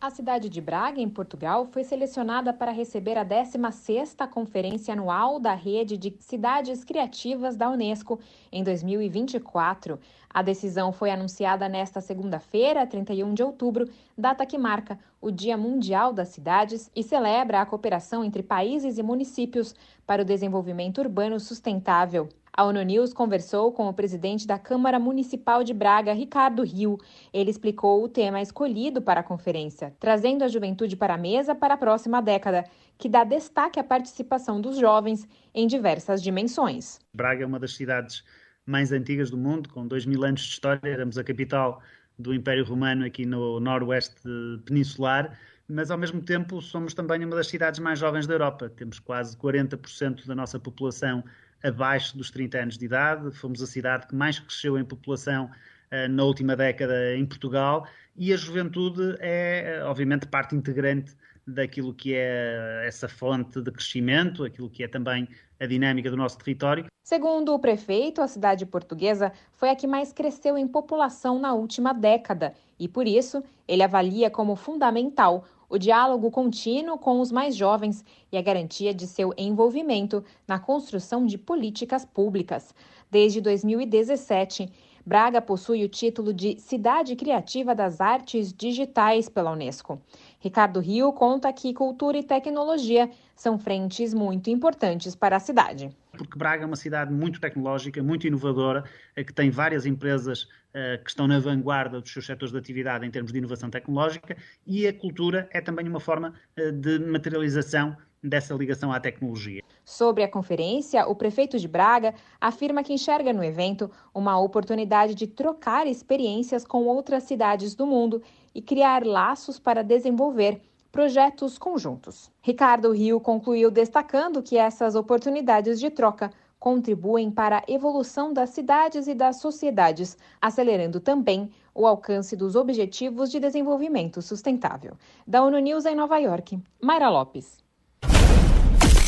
A cidade de Braga, em Portugal, foi selecionada para receber a 16ª Conferência Anual da Rede de Cidades Criativas da Unesco em 2024. A decisão foi anunciada nesta segunda-feira, 31 de outubro, data que marca o Dia Mundial das Cidades e celebra a cooperação entre países e municípios para o desenvolvimento urbano sustentável. A ONU News conversou com o presidente da Câmara Municipal de Braga, Ricardo Rio. Ele explicou o tema escolhido para a conferência, trazendo a juventude para a mesa para a próxima década, que dá destaque à participação dos jovens em diversas dimensões. Braga é uma das cidades mais antigas do mundo, com dois mil anos de história. Éramos a capital do Império Romano aqui no noroeste peninsular, mas ao mesmo tempo somos também uma das cidades mais jovens da Europa. Temos quase 40% da nossa população abaixo dos 30 anos de idade. Fomos a cidade que mais cresceu em população uh, na última década em Portugal e a juventude é, obviamente, parte integrante daquilo que é essa fonte de crescimento, aquilo que é também a dinâmica do nosso território. Segundo o prefeito, a cidade portuguesa foi a que mais cresceu em população na última década e, por isso, ele avalia como fundamental o diálogo contínuo com os mais jovens e a garantia de seu envolvimento na construção de políticas públicas. Desde 2017, Braga possui o título de Cidade Criativa das Artes Digitais pela Unesco. Ricardo Rio conta que cultura e tecnologia são frentes muito importantes para a cidade. Porque Braga é uma cidade muito tecnológica, muito inovadora, eh, que tem várias empresas uh, que estão na vanguarda dos seus setores de atividade em termos de inovação tecnológica e a cultura é também uma forma uh, de materialização dessa ligação à tecnologia. Sobre a conferência, o prefeito de Braga afirma que enxerga no evento uma oportunidade de trocar experiências com outras cidades do mundo e criar laços para desenvolver projetos conjuntos. Ricardo Rio concluiu destacando que essas oportunidades de troca contribuem para a evolução das cidades e das sociedades, acelerando também o alcance dos Objetivos de Desenvolvimento Sustentável. Da ONU News em Nova York, Mayra Lopes.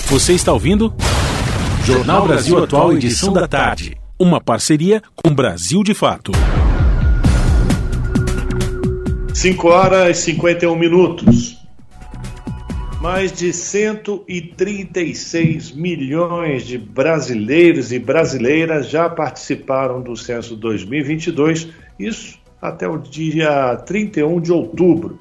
Você está ouvindo? Jornal Brasil Atual, edição da tarde. Uma parceria com Brasil de Fato. 5 horas e 51 minutos. Mais de 136 milhões de brasileiros e brasileiras já participaram do censo 2022, isso até o dia 31 de outubro.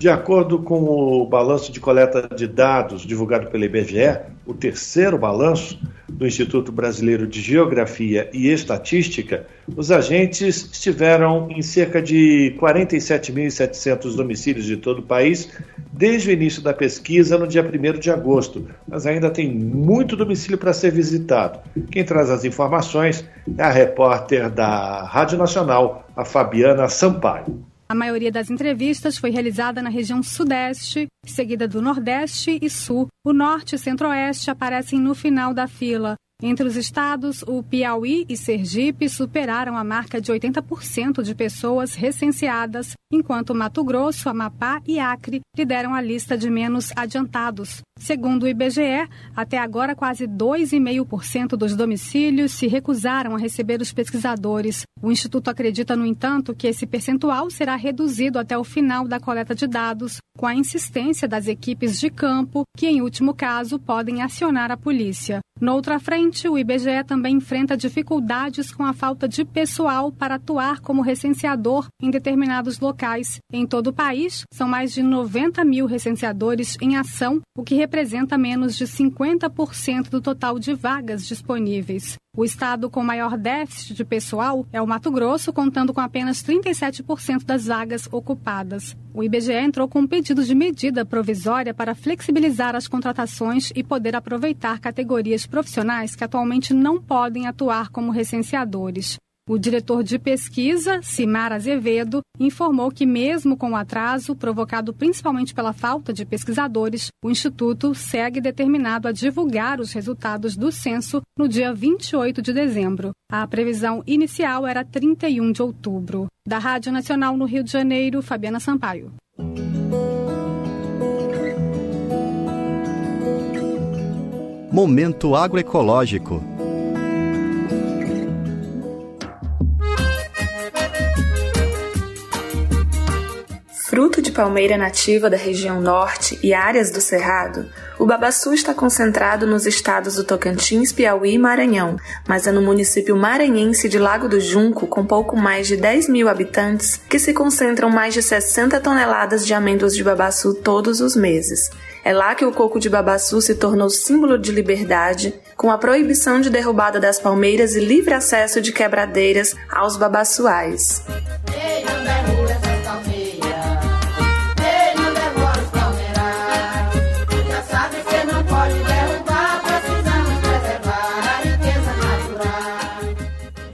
De acordo com o balanço de coleta de dados divulgado pela IBGE, o terceiro balanço, do Instituto Brasileiro de Geografia e Estatística, os agentes estiveram em cerca de 47.700 domicílios de todo o país desde o início da pesquisa no dia 1 de agosto, mas ainda tem muito domicílio para ser visitado. Quem traz as informações é a repórter da Rádio Nacional, a Fabiana Sampaio. A maioria das entrevistas foi realizada na região Sudeste, seguida do Nordeste e Sul. O Norte e Centro-Oeste aparecem no final da fila. Entre os estados, o Piauí e Sergipe superaram a marca de 80% de pessoas recenseadas, enquanto Mato Grosso, Amapá e Acre lideram a lista de menos adiantados. Segundo o IBGE, até agora quase 2,5% dos domicílios se recusaram a receber os pesquisadores. O Instituto acredita, no entanto, que esse percentual será reduzido até o final da coleta de dados, com a insistência das equipes de campo, que, em último caso, podem acionar a polícia. Noutra frente, o IBGE também enfrenta dificuldades com a falta de pessoal para atuar como recenseador em determinados locais. Em todo o país, são mais de 90 mil recenseadores em ação, o que representa menos de 50% do total de vagas disponíveis. O estado com maior déficit de pessoal é o Mato Grosso, contando com apenas 37% das vagas ocupadas. O IBGE entrou com um pedido de medida provisória para flexibilizar as contratações e poder aproveitar categorias profissionais que atualmente não podem atuar como recenseadores. O diretor de pesquisa, Simar Azevedo, informou que, mesmo com o atraso provocado principalmente pela falta de pesquisadores, o Instituto segue determinado a divulgar os resultados do censo no dia 28 de dezembro. A previsão inicial era 31 de outubro. Da Rádio Nacional no Rio de Janeiro, Fabiana Sampaio. Momento agroecológico. Fruto de palmeira nativa da região norte e áreas do Cerrado, o babaçu está concentrado nos estados do Tocantins, Piauí e Maranhão, mas é no município maranhense de Lago do Junco, com pouco mais de 10 mil habitantes, que se concentram mais de 60 toneladas de amêndoas de babaçu todos os meses. É lá que o coco de babaçu se tornou símbolo de liberdade, com a proibição de derrubada das palmeiras e livre acesso de quebradeiras aos babaçuais.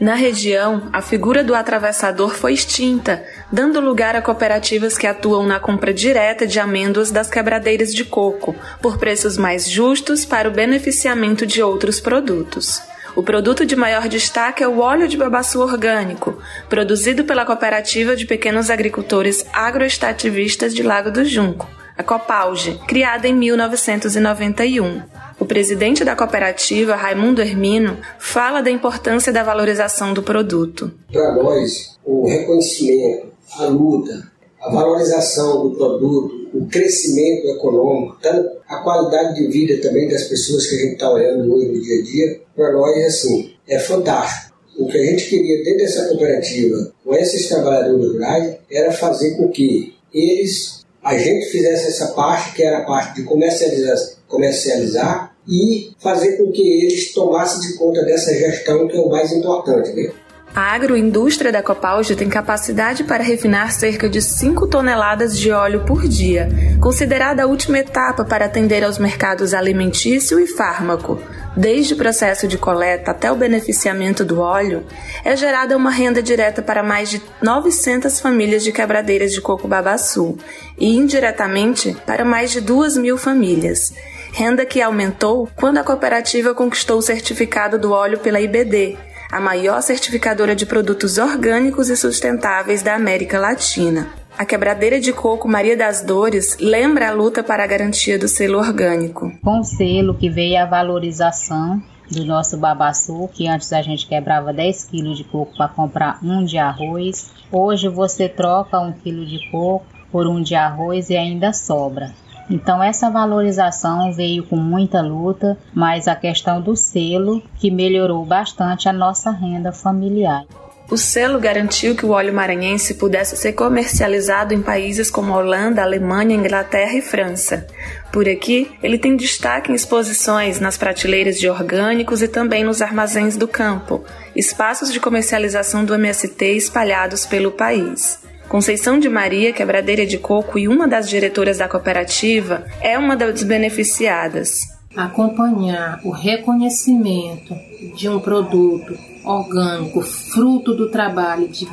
Na região, a figura do atravessador foi extinta, dando lugar a cooperativas que atuam na compra direta de amêndoas das quebradeiras de coco, por preços mais justos para o beneficiamento de outros produtos. O produto de maior destaque é o óleo de babaçu orgânico, produzido pela Cooperativa de Pequenos Agricultores Agroestativistas de Lago do Junco, a Copalge, criada em 1991. O presidente da cooperativa, Raimundo Hermino, fala da importância da valorização do produto. Para nós, o reconhecimento, a luta, a valorização do produto, o crescimento econômico, tanto a qualidade de vida também das pessoas que a gente está olhando hoje no dia a dia, para nós, assim, é fantástico. O que a gente queria dentro dessa cooperativa, com esses trabalhadores rurais, era fazer com que eles, a gente fizesse essa parte, que era a parte de comercializar, comercializar e fazer com que eles tomassem de conta dessa gestão que é o mais importante. Né? A agroindústria da Copalge tem capacidade para refinar cerca de 5 toneladas de óleo por dia, considerada a última etapa para atender aos mercados alimentício e fármaco. Desde o processo de coleta até o beneficiamento do óleo, é gerada uma renda direta para mais de 900 famílias de quebradeiras de coco babaçu e indiretamente para mais de 2 mil famílias renda que aumentou quando a cooperativa conquistou o certificado do óleo pela IBD, a maior certificadora de produtos orgânicos e sustentáveis da América Latina. A quebradeira de coco Maria das Dores lembra a luta para a garantia do selo orgânico. Com o selo que veio a valorização do nosso babaçu, que antes a gente quebrava 10 quilos de coco para comprar um de arroz. Hoje você troca um quilo de coco por um de arroz e ainda sobra. Então essa valorização veio com muita luta, mas a questão do selo que melhorou bastante a nossa renda familiar. O selo garantiu que o óleo maranhense pudesse ser comercializado em países como Holanda, Alemanha, Inglaterra e França. Por aqui, ele tem destaque em exposições nas prateleiras de orgânicos e também nos armazéns do campo, espaços de comercialização do MST espalhados pelo país. Conceição de Maria, quebradeira de coco e uma das diretoras da cooperativa, é uma das beneficiadas. Acompanhar o reconhecimento de um produto orgânico, fruto do trabalho de,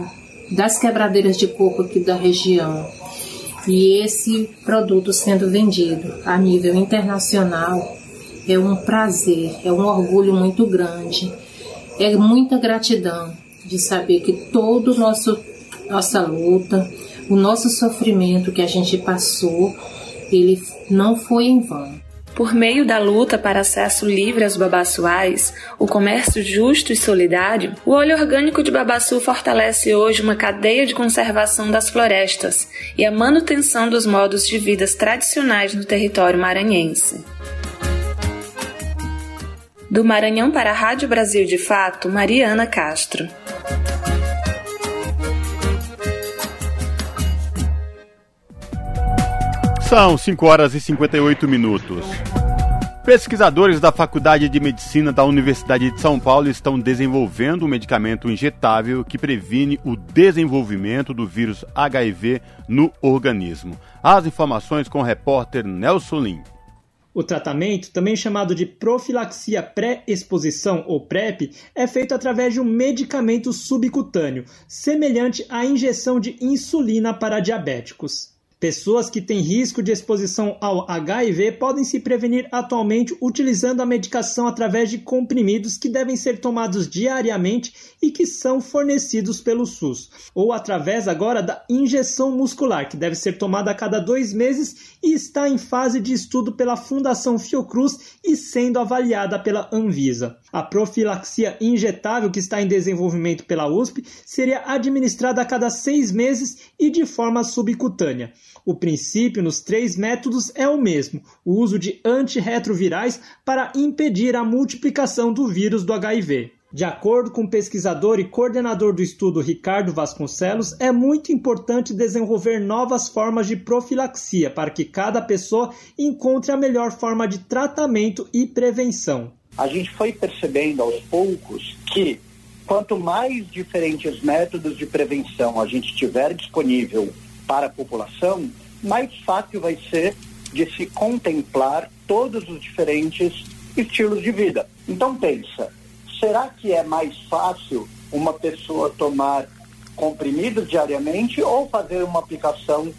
das quebradeiras de coco aqui da região, e esse produto sendo vendido a nível internacional é um prazer, é um orgulho muito grande, é muita gratidão de saber que todo nosso nossa luta, o nosso sofrimento que a gente passou, ele não foi em vão. Por meio da luta para acesso livre aos babaçuais, o comércio justo e solidário, o óleo orgânico de babaçu fortalece hoje uma cadeia de conservação das florestas e a manutenção dos modos de vida tradicionais no território maranhense. Do Maranhão para a Rádio Brasil de Fato, Mariana Castro. São 5 horas e 58 minutos. Pesquisadores da Faculdade de Medicina da Universidade de São Paulo estão desenvolvendo um medicamento injetável que previne o desenvolvimento do vírus HIV no organismo. As informações com o repórter Nelson Lim. O tratamento, também chamado de profilaxia pré-exposição ou PrEP, é feito através de um medicamento subcutâneo, semelhante à injeção de insulina para diabéticos. Pessoas que têm risco de exposição ao HIV podem se prevenir atualmente utilizando a medicação através de comprimidos que devem ser tomados diariamente e que são fornecidos pelo SUS, ou através agora da injeção muscular, que deve ser tomada a cada dois meses e está em fase de estudo pela Fundação Fiocruz e sendo avaliada pela Anvisa. A profilaxia injetável, que está em desenvolvimento pela USP, seria administrada a cada seis meses e de forma subcutânea. O princípio nos três métodos é o mesmo: o uso de antirretrovirais para impedir a multiplicação do vírus do HIV. De acordo com o pesquisador e coordenador do estudo Ricardo Vasconcelos, é muito importante desenvolver novas formas de profilaxia para que cada pessoa encontre a melhor forma de tratamento e prevenção. A gente foi percebendo aos poucos que quanto mais diferentes métodos de prevenção a gente tiver disponível para a população, mais fácil vai ser de se contemplar todos os diferentes estilos de vida. Então pensa, será que é mais fácil uma pessoa tomar comprimidos diariamente ou fazer uma aplicação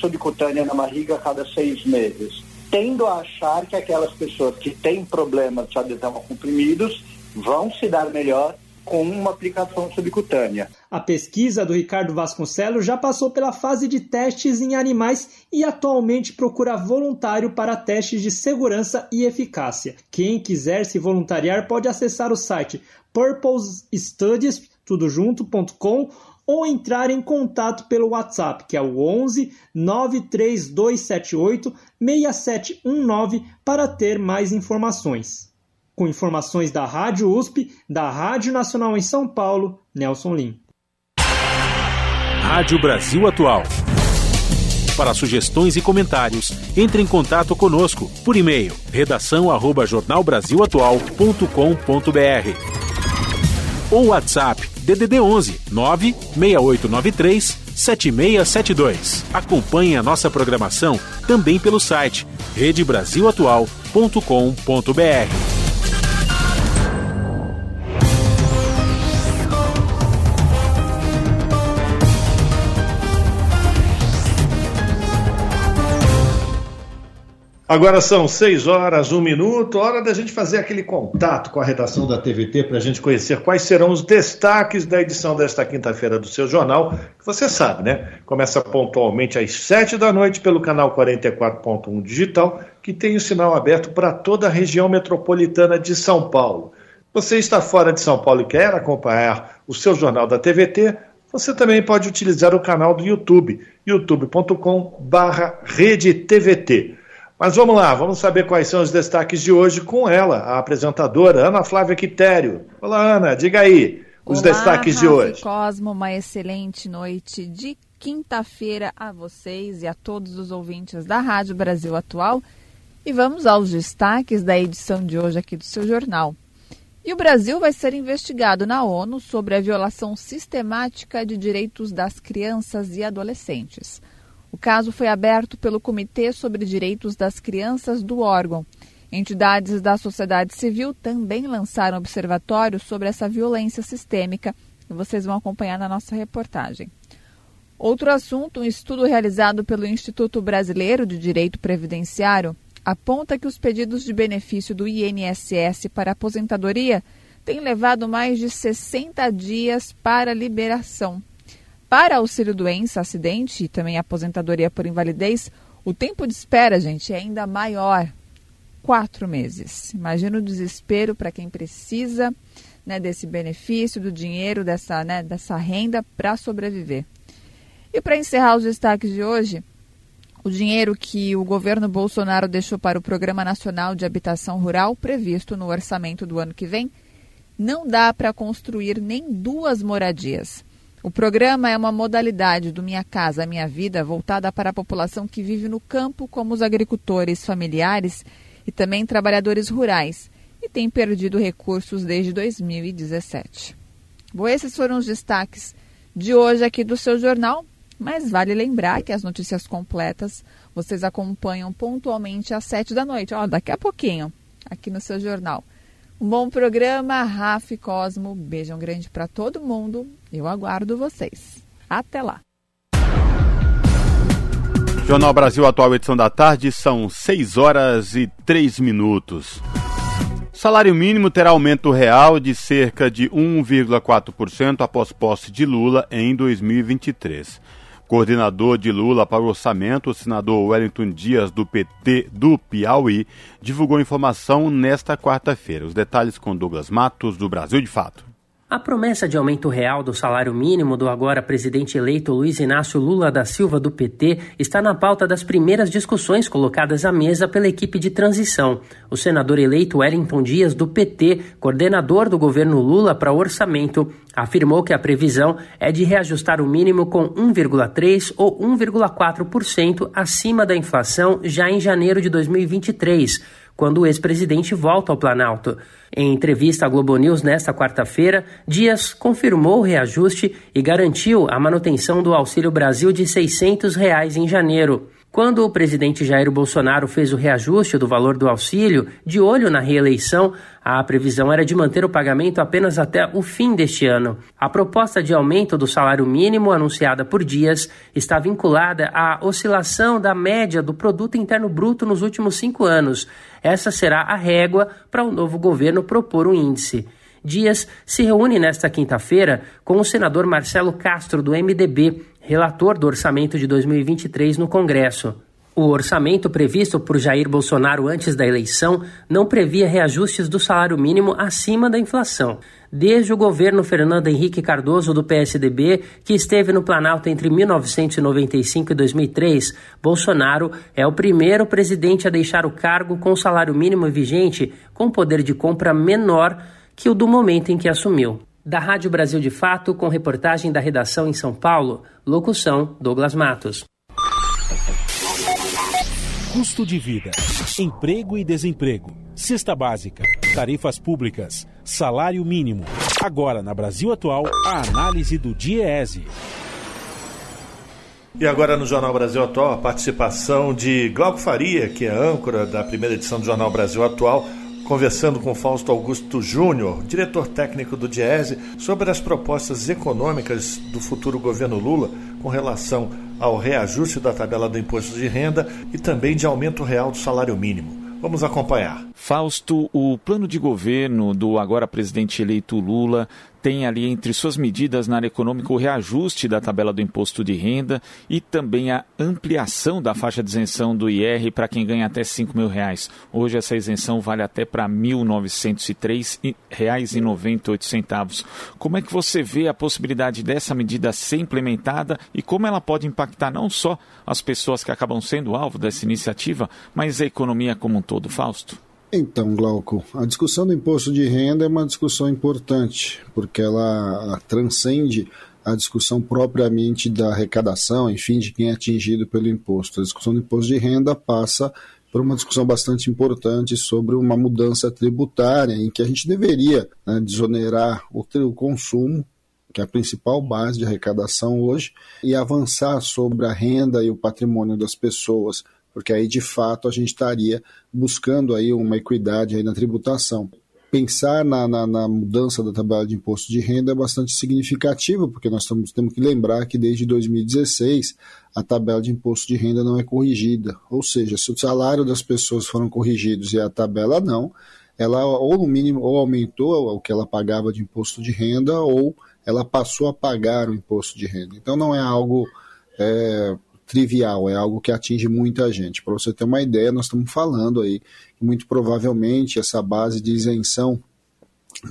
subcutânea na barriga a cada seis meses? Tendo a achar que aquelas pessoas que têm problemas de adesão a comprimidos vão se dar melhor com uma aplicação subcutânea. A pesquisa do Ricardo Vasconcelos já passou pela fase de testes em animais e atualmente procura voluntário para testes de segurança e eficácia. Quem quiser se voluntariar pode acessar o site purplestudies.com ou entrar em contato pelo WhatsApp, que é o 11 93278 6719 para ter mais informações com informações da Rádio USP, da Rádio Nacional em São Paulo, Nelson Lim. Rádio Brasil Atual. Para sugestões e comentários, entre em contato conosco por e-mail redação@jornalbrasilatual.com.br ou WhatsApp DDD 11 96893 7672. Acompanhe a nossa programação também pelo site redebrasilatual.com.br. Agora são seis horas, um minuto, hora da gente fazer aquele contato com a redação da TVT para a gente conhecer quais serão os destaques da edição desta quinta-feira do seu jornal, que você sabe, né? Começa pontualmente às sete da noite pelo canal 44.1 Digital, que tem o sinal aberto para toda a região metropolitana de São Paulo. Você está fora de São Paulo e quer acompanhar o seu jornal da TVT? Você também pode utilizar o canal do YouTube, youtube.com/redetvt. Mas vamos lá, vamos saber quais são os destaques de hoje com ela, a apresentadora Ana Flávia Quitério. Olá, Ana, diga aí. Os Olá, destaques Rafa de hoje. Cosmo, uma excelente noite de quinta-feira a vocês e a todos os ouvintes da Rádio Brasil Atual. E vamos aos destaques da edição de hoje aqui do seu jornal. E o Brasil vai ser investigado na ONU sobre a violação sistemática de direitos das crianças e adolescentes. O caso foi aberto pelo Comitê sobre Direitos das Crianças do órgão. Entidades da sociedade civil também lançaram observatório sobre essa violência sistêmica e vocês vão acompanhar na nossa reportagem. Outro assunto, um estudo realizado pelo Instituto Brasileiro de Direito Previdenciário aponta que os pedidos de benefício do INSS para aposentadoria têm levado mais de 60 dias para liberação. Para auxílio doença, acidente e também aposentadoria por invalidez, o tempo de espera, gente, é ainda maior. Quatro meses. Imagina o desespero para quem precisa né, desse benefício, do dinheiro, dessa, né, dessa renda para sobreviver. E para encerrar os destaques de hoje, o dinheiro que o governo Bolsonaro deixou para o Programa Nacional de Habitação Rural, previsto no orçamento do ano que vem, não dá para construir nem duas moradias. O programa é uma modalidade do Minha Casa Minha Vida voltada para a população que vive no campo, como os agricultores familiares e também trabalhadores rurais, e tem perdido recursos desde 2017. Bom, esses foram os destaques de hoje aqui do seu jornal. Mas vale lembrar que as notícias completas vocês acompanham pontualmente às sete da noite, ó, daqui a pouquinho, aqui no seu jornal. Um bom programa, Rafa e Cosmo. Beijão grande para todo mundo. Eu aguardo vocês. Até lá. Jornal Brasil Atual, edição da tarde, são 6 horas e 3 minutos. Salário mínimo terá aumento real de cerca de 1,4% após posse de Lula em 2023 coordenador de Lula para o orçamento, o senador Wellington Dias, do PT do Piauí, divulgou informação nesta quarta-feira. Os detalhes com Douglas Matos, do Brasil de Fato. A promessa de aumento real do salário mínimo do agora presidente eleito Luiz Inácio Lula da Silva do PT está na pauta das primeiras discussões colocadas à mesa pela equipe de transição. O senador eleito Wellington Dias do PT, coordenador do governo Lula para orçamento, afirmou que a previsão é de reajustar o mínimo com 1,3 ou 1,4% acima da inflação já em janeiro de 2023, quando o ex-presidente volta ao Planalto. Em entrevista à Globo News nesta quarta-feira, Dias confirmou o reajuste e garantiu a manutenção do Auxílio Brasil de 600 reais em janeiro. Quando o presidente Jair Bolsonaro fez o reajuste do valor do auxílio, de olho na reeleição, a previsão era de manter o pagamento apenas até o fim deste ano. A proposta de aumento do salário mínimo anunciada por Dias está vinculada à oscilação da média do produto interno bruto nos últimos cinco anos. Essa será a régua para o novo governo propor um índice. Dias se reúne nesta quinta-feira com o senador Marcelo Castro, do MDB, relator do orçamento de 2023 no Congresso. O orçamento previsto por Jair Bolsonaro antes da eleição não previa reajustes do salário mínimo acima da inflação. Desde o governo Fernando Henrique Cardoso do PSDB, que esteve no Planalto entre 1995 e 2003, Bolsonaro é o primeiro presidente a deixar o cargo com salário mínimo vigente com poder de compra menor que o do momento em que assumiu. Da Rádio Brasil de Fato, com reportagem da redação em São Paulo, locução Douglas Matos. Custo de vida, emprego e desemprego, cesta básica, tarifas públicas, salário mínimo. Agora, na Brasil Atual, a análise do DIEESE. E agora no Jornal Brasil Atual, a participação de Glauco Faria, que é âncora da primeira edição do Jornal Brasil Atual, conversando com Fausto Augusto Júnior, diretor técnico do Diese, sobre as propostas econômicas do futuro governo Lula com relação ao reajuste da tabela do imposto de renda e também de aumento real do salário mínimo. Vamos acompanhar. Fausto, o plano de governo do agora presidente eleito Lula tem ali entre suas medidas na área econômica o reajuste da tabela do imposto de renda e também a ampliação da faixa de isenção do IR para quem ganha até 5 mil reais. Hoje essa isenção vale até para R$ 1.903,98. Como é que você vê a possibilidade dessa medida ser implementada e como ela pode impactar não só as pessoas que acabam sendo alvo dessa iniciativa, mas a economia como um todo, Fausto? Então, Glauco, a discussão do imposto de renda é uma discussão importante, porque ela transcende a discussão propriamente da arrecadação, enfim, de quem é atingido pelo imposto. A discussão do imposto de renda passa por uma discussão bastante importante sobre uma mudança tributária, em que a gente deveria né, desonerar o, o consumo que é a principal base de arrecadação hoje, e avançar sobre a renda e o patrimônio das pessoas, porque aí de fato a gente estaria buscando aí uma equidade aí na tributação. Pensar na, na, na mudança da tabela de imposto de renda é bastante significativo, porque nós temos, temos que lembrar que desde 2016 a tabela de imposto de renda não é corrigida. Ou seja, se o salário das pessoas foram corrigidos e a tabela não, ela ou no mínimo ou aumentou o que ela pagava de imposto de renda ou ela passou a pagar o imposto de renda. Então não é algo é, trivial, é algo que atinge muita gente. Para você ter uma ideia, nós estamos falando aí que muito provavelmente essa base de isenção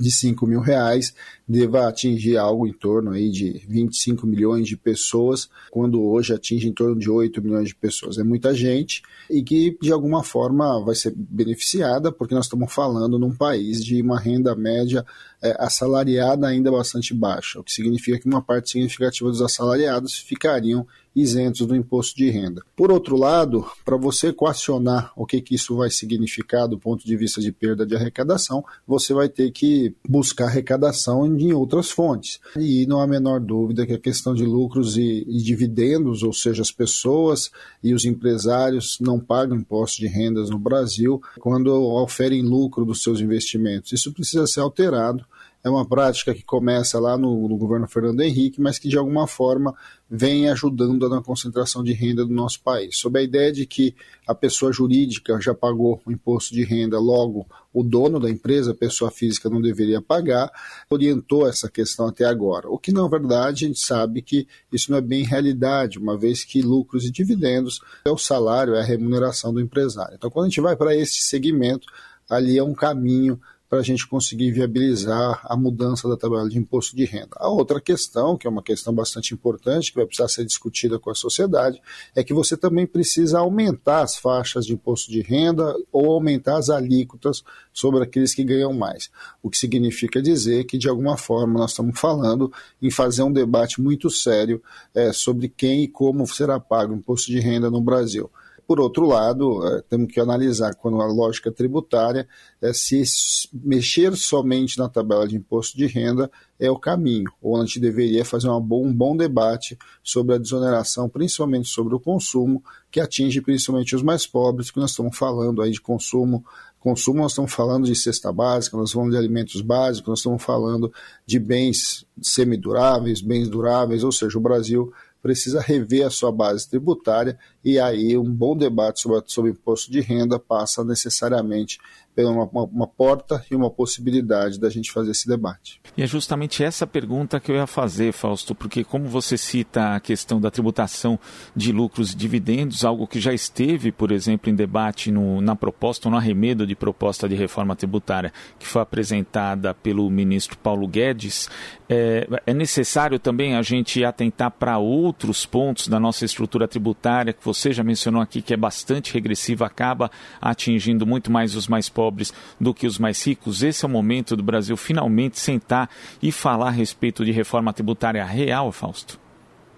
de 5 mil reais deva atingir algo em torno aí de 25 milhões de pessoas, quando hoje atinge em torno de 8 milhões de pessoas. É muita gente e que de alguma forma vai ser beneficiada, porque nós estamos falando num país de uma renda média é, assalariada ainda bastante baixa, o que significa que uma parte significativa dos assalariados ficariam isentos do imposto de renda. Por outro lado, para você equacionar o que, que isso vai significar do ponto de vista de perda de arrecadação, você vai ter que buscar arrecadação outras fontes. E não há a menor dúvida que a questão de lucros e, e dividendos, ou seja, as pessoas e os empresários não pagam imposto de rendas no Brasil quando oferem lucro dos seus investimentos. Isso precisa ser alterado é uma prática que começa lá no, no, governo Fernando Henrique, mas que de alguma forma vem ajudando na concentração de renda do nosso país. Sob a ideia de que a pessoa jurídica já pagou o imposto de renda, logo o dono da empresa, a pessoa física, não deveria pagar, orientou essa questão até agora. O que, na verdade, a gente sabe que isso não é bem realidade, uma vez que lucros e dividendos é o salário, é a remuneração do empresário. Então, quando a gente vai para esse segmento, ali é um caminho para a gente conseguir viabilizar a mudança da tabela de imposto de renda. A outra questão, que é uma questão bastante importante, que vai precisar ser discutida com a sociedade, é que você também precisa aumentar as faixas de imposto de renda ou aumentar as alíquotas sobre aqueles que ganham mais. O que significa dizer que, de alguma forma, nós estamos falando em fazer um debate muito sério é, sobre quem e como será pago o imposto de renda no Brasil. Por outro lado, é, temos que analisar quando a lógica tributária é se mexer somente na tabela de imposto de renda é o caminho, ou a gente deveria fazer um bom debate sobre a desoneração, principalmente sobre o consumo, que atinge principalmente os mais pobres, que nós estamos falando aí de consumo consumo, nós estamos falando de cesta básica, nós falando de alimentos básicos, nós estamos falando de bens semiduráveis, bens duráveis, ou seja, o Brasil precisa rever a sua base tributária e aí um bom debate sobre, sobre imposto de renda passa necessariamente pela uma, uma, uma, porta e uma possibilidade da gente fazer esse debate. E é justamente essa pergunta que eu ia fazer, Fausto, porque como você cita a questão da tributação de lucros e dividendos, algo que já esteve, por exemplo, em debate no, na proposta, no arremedo de proposta de reforma tributária que foi apresentada pelo ministro Paulo Guedes, é, é necessário também a gente atentar para outros pontos da nossa estrutura tributária, que você já mencionou aqui, que é bastante regressiva, acaba atingindo muito mais os mais pobres do que os mais ricos. Esse é o momento do Brasil finalmente sentar e falar a respeito de reforma tributária real, Fausto?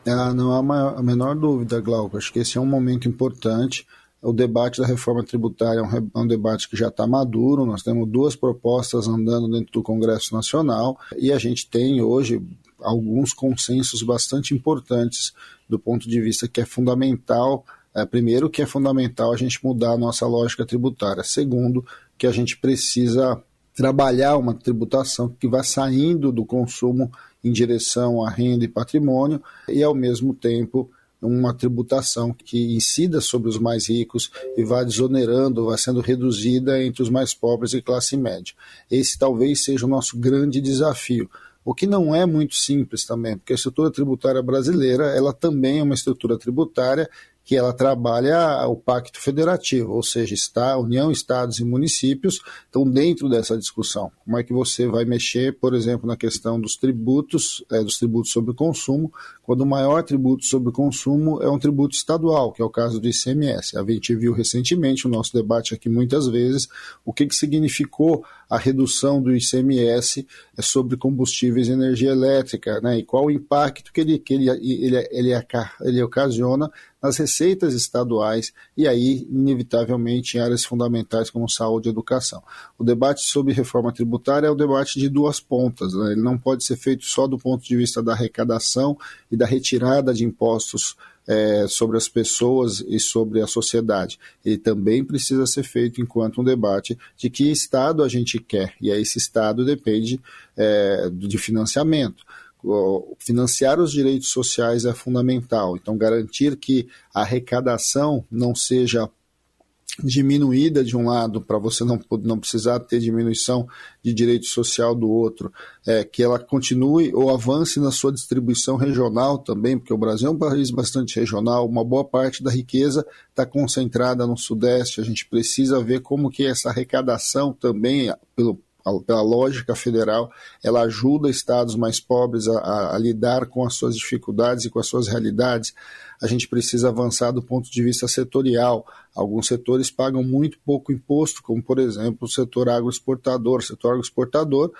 Ah, não há a menor dúvida, Glauco. Acho que esse é um momento importante. O debate da reforma tributária é um, é um debate que já está maduro. Nós temos duas propostas andando dentro do Congresso Nacional e a gente tem hoje alguns consensos bastante importantes do ponto de vista que é fundamental é, primeiro, que é fundamental a gente mudar a nossa lógica tributária. Segundo, que a gente precisa trabalhar uma tributação que vá saindo do consumo em direção à renda e patrimônio e, ao mesmo tempo, uma tributação que incida sobre os mais ricos e vá desonerando, vá sendo reduzida entre os mais pobres e classe média. Esse talvez seja o nosso grande desafio. O que não é muito simples também, porque a estrutura tributária brasileira, ela também é uma estrutura tributária que ela trabalha o pacto federativo, ou seja, está União, estados e municípios estão dentro dessa discussão. Como é que você vai mexer, por exemplo, na questão dos tributos, é, dos tributos sobre consumo, quando o maior tributo sobre consumo é um tributo estadual, que é o caso do ICMS. A gente viu recentemente o nosso debate aqui muitas vezes o que, que significou a redução do ICMS sobre combustíveis e energia elétrica, né? E qual o impacto que ele, que ele, ele, ele, ele ocasiona nas receitas estaduais e aí, inevitavelmente, em áreas fundamentais como saúde e educação. O debate sobre reforma tributária é o debate de duas pontas, né? ele não pode ser feito só do ponto de vista da arrecadação e da retirada de impostos é, sobre as pessoas e sobre a sociedade. Ele também precisa ser feito enquanto um debate de que Estado a gente quer, e aí esse Estado depende é, de financiamento financiar os direitos sociais é fundamental. Então, garantir que a arrecadação não seja diminuída de um lado para você não, não precisar ter diminuição de direito social do outro, é, que ela continue ou avance na sua distribuição regional também, porque o Brasil é um país bastante regional, uma boa parte da riqueza está concentrada no Sudeste, a gente precisa ver como que essa arrecadação também, pelo pela lógica federal, ela ajuda estados mais pobres a, a, a, lidar com as suas dificuldades e com as suas realidades. A gente precisa avançar do ponto de vista setorial. Alguns setores pagam muito pouco imposto, como por exemplo o setor agroexportador. O setor agroexportador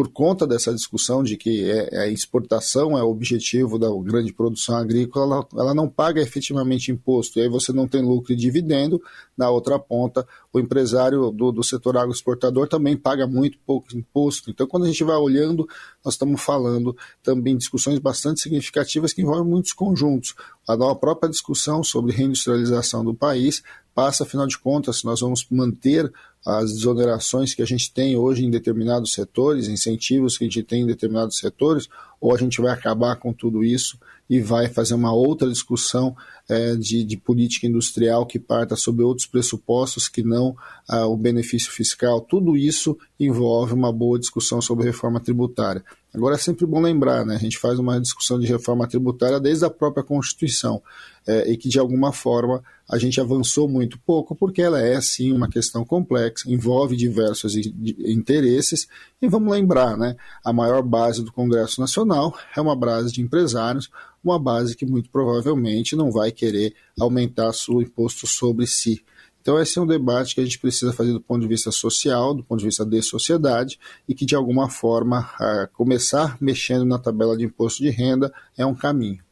por conta dessa discussão de que é, a exportação é o objetivo da grande produção agrícola, ela, não paga efetivamente imposto. E aí você não tem lucro e dividendo. Na outra ponta, o empresário do, do setor agroexportador também paga muito pouco imposto. Então, quando a gente vai olhando, nós estamos falando também discussões bastante significativas que envolvem muitos conjuntos. A própria discussão sobre reindustrialização do país passa, afinal de contas, se nós vamos manter as desonerações que a gente tem hoje em determinados setores, incentivos que a gente tem em determinados setores, ou a gente vai acabar com tudo isso e vai fazer uma outra discussão é, de, de, política industrial que parta sobre outros pressupostos que não ah, o benefício fiscal. Tudo isso envolve uma boa discussão sobre reforma tributária. Agora é sempre bom lembrar, né? A gente faz uma discussão de reforma tributária desde a própria Constituição é, e que de alguma forma a gente avançou muito pouco, porque ela é sim uma questão complexa, envolve diversos interesses, e vamos lembrar, né? A maior base do Congresso Nacional é uma base de empresários, uma base que muito provavelmente não vai querer aumentar o imposto sobre si. Então, esse é um debate que a gente precisa fazer do ponto de vista social, do ponto de vista de sociedade, e que, de alguma forma, começar mexendo na tabela de imposto de renda é um caminho.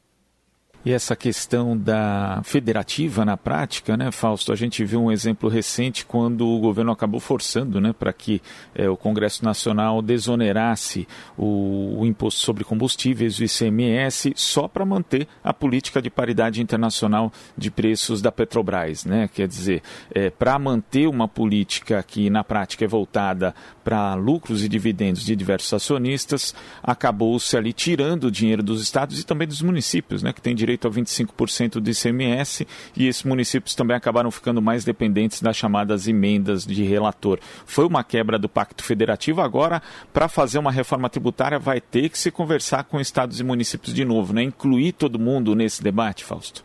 E essa questão da federativa na prática, né, Fausto? A gente viu um exemplo recente quando o governo acabou forçando né, para que é, o Congresso Nacional desonerasse o, o, imposto sobre combustíveis, o ICMS, só para manter a política de paridade internacional de preços da Petrobras. Né? Quer dizer, é, para manter uma política que na prática é voltada para lucros e dividendos de diversos acionistas, acabou-se ali tirando o dinheiro dos estados e também dos municípios, né, que têm direito a 25% do ICMS, e esses municípios também acabaram ficando mais dependentes das chamadas emendas de relator. Foi uma quebra do Pacto Federativo. Agora, para fazer uma reforma tributária, vai ter que se conversar com estados e municípios de novo, né? Incluir todo mundo nesse debate, Fausto?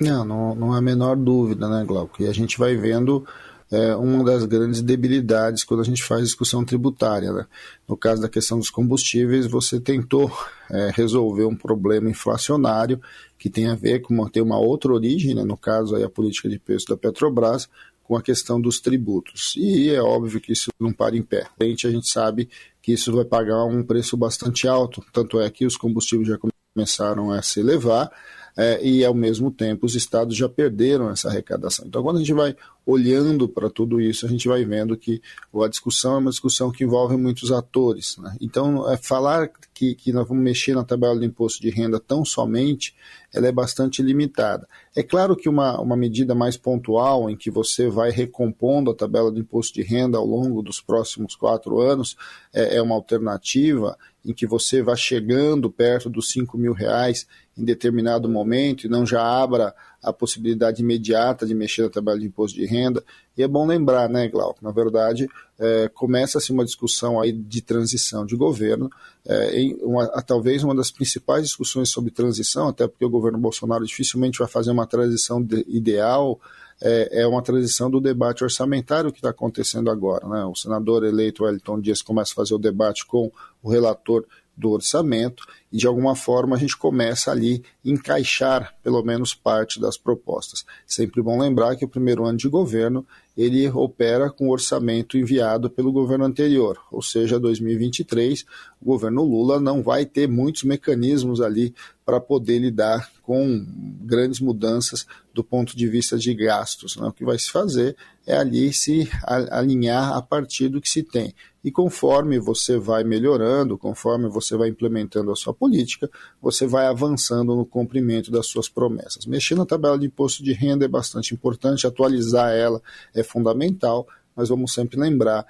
Não, não, não há a menor dúvida, né, Glauco? E a gente vai vendo é uma das grandes debilidades quando a gente faz discussão tributária. Né? No caso da questão dos combustíveis, você tentou é, resolver um problema inflacionário que tem a ver com ter uma outra origem, né? no caso aí a política de preço da Petrobras, com a questão dos tributos. E é óbvio que isso não para em pé. A gente sabe que isso vai pagar um preço bastante alto, tanto é que os combustíveis já começaram a se elevar, é, e ao mesmo tempo os estados já perderam essa arrecadação. Então, quando a gente vai olhando para tudo isso, a gente vai vendo que a discussão é uma discussão que envolve muitos atores. Né? Então, é, falar que, que nós vamos mexer na tabela do imposto de renda tão somente, ela é bastante limitada. É claro que uma, uma medida mais pontual, em que você vai recompondo a tabela do imposto de renda ao longo dos próximos quatro anos, é, é uma alternativa em que você vá chegando perto dos 5 mil reais em determinado momento e não já abra a possibilidade imediata de mexer na tabela de imposto de renda. E é bom lembrar, né, Glauco, na verdade, é, começa-se uma discussão aí de transição de governo, é, em uma, talvez uma das principais discussões sobre transição, até porque o governo Bolsonaro dificilmente vai fazer uma transição de, ideal, é, é, uma transição do debate orçamentário que está acontecendo agora. Né? O senador eleito Wellington Dias começa a fazer o debate com o relator do orçamento e de alguma forma a gente começa ali encaixar pelo menos parte das propostas. Sempre bom lembrar que o primeiro ano de governo ele opera com o orçamento enviado pelo governo anterior, ou seja, 2023, o governo Lula não vai ter muitos mecanismos ali para poder lidar com grandes mudanças do ponto de vista de gastos. Né? O que vai se fazer é ali se alinhar a partir do que se tem. E conforme você vai melhorando, conforme você vai implementando a sua política, você vai avançando no cumprimento das suas promessas. Mexer na tabela de imposto de renda é bastante importante, atualizar ela é fundamental, mas vamos sempre lembrar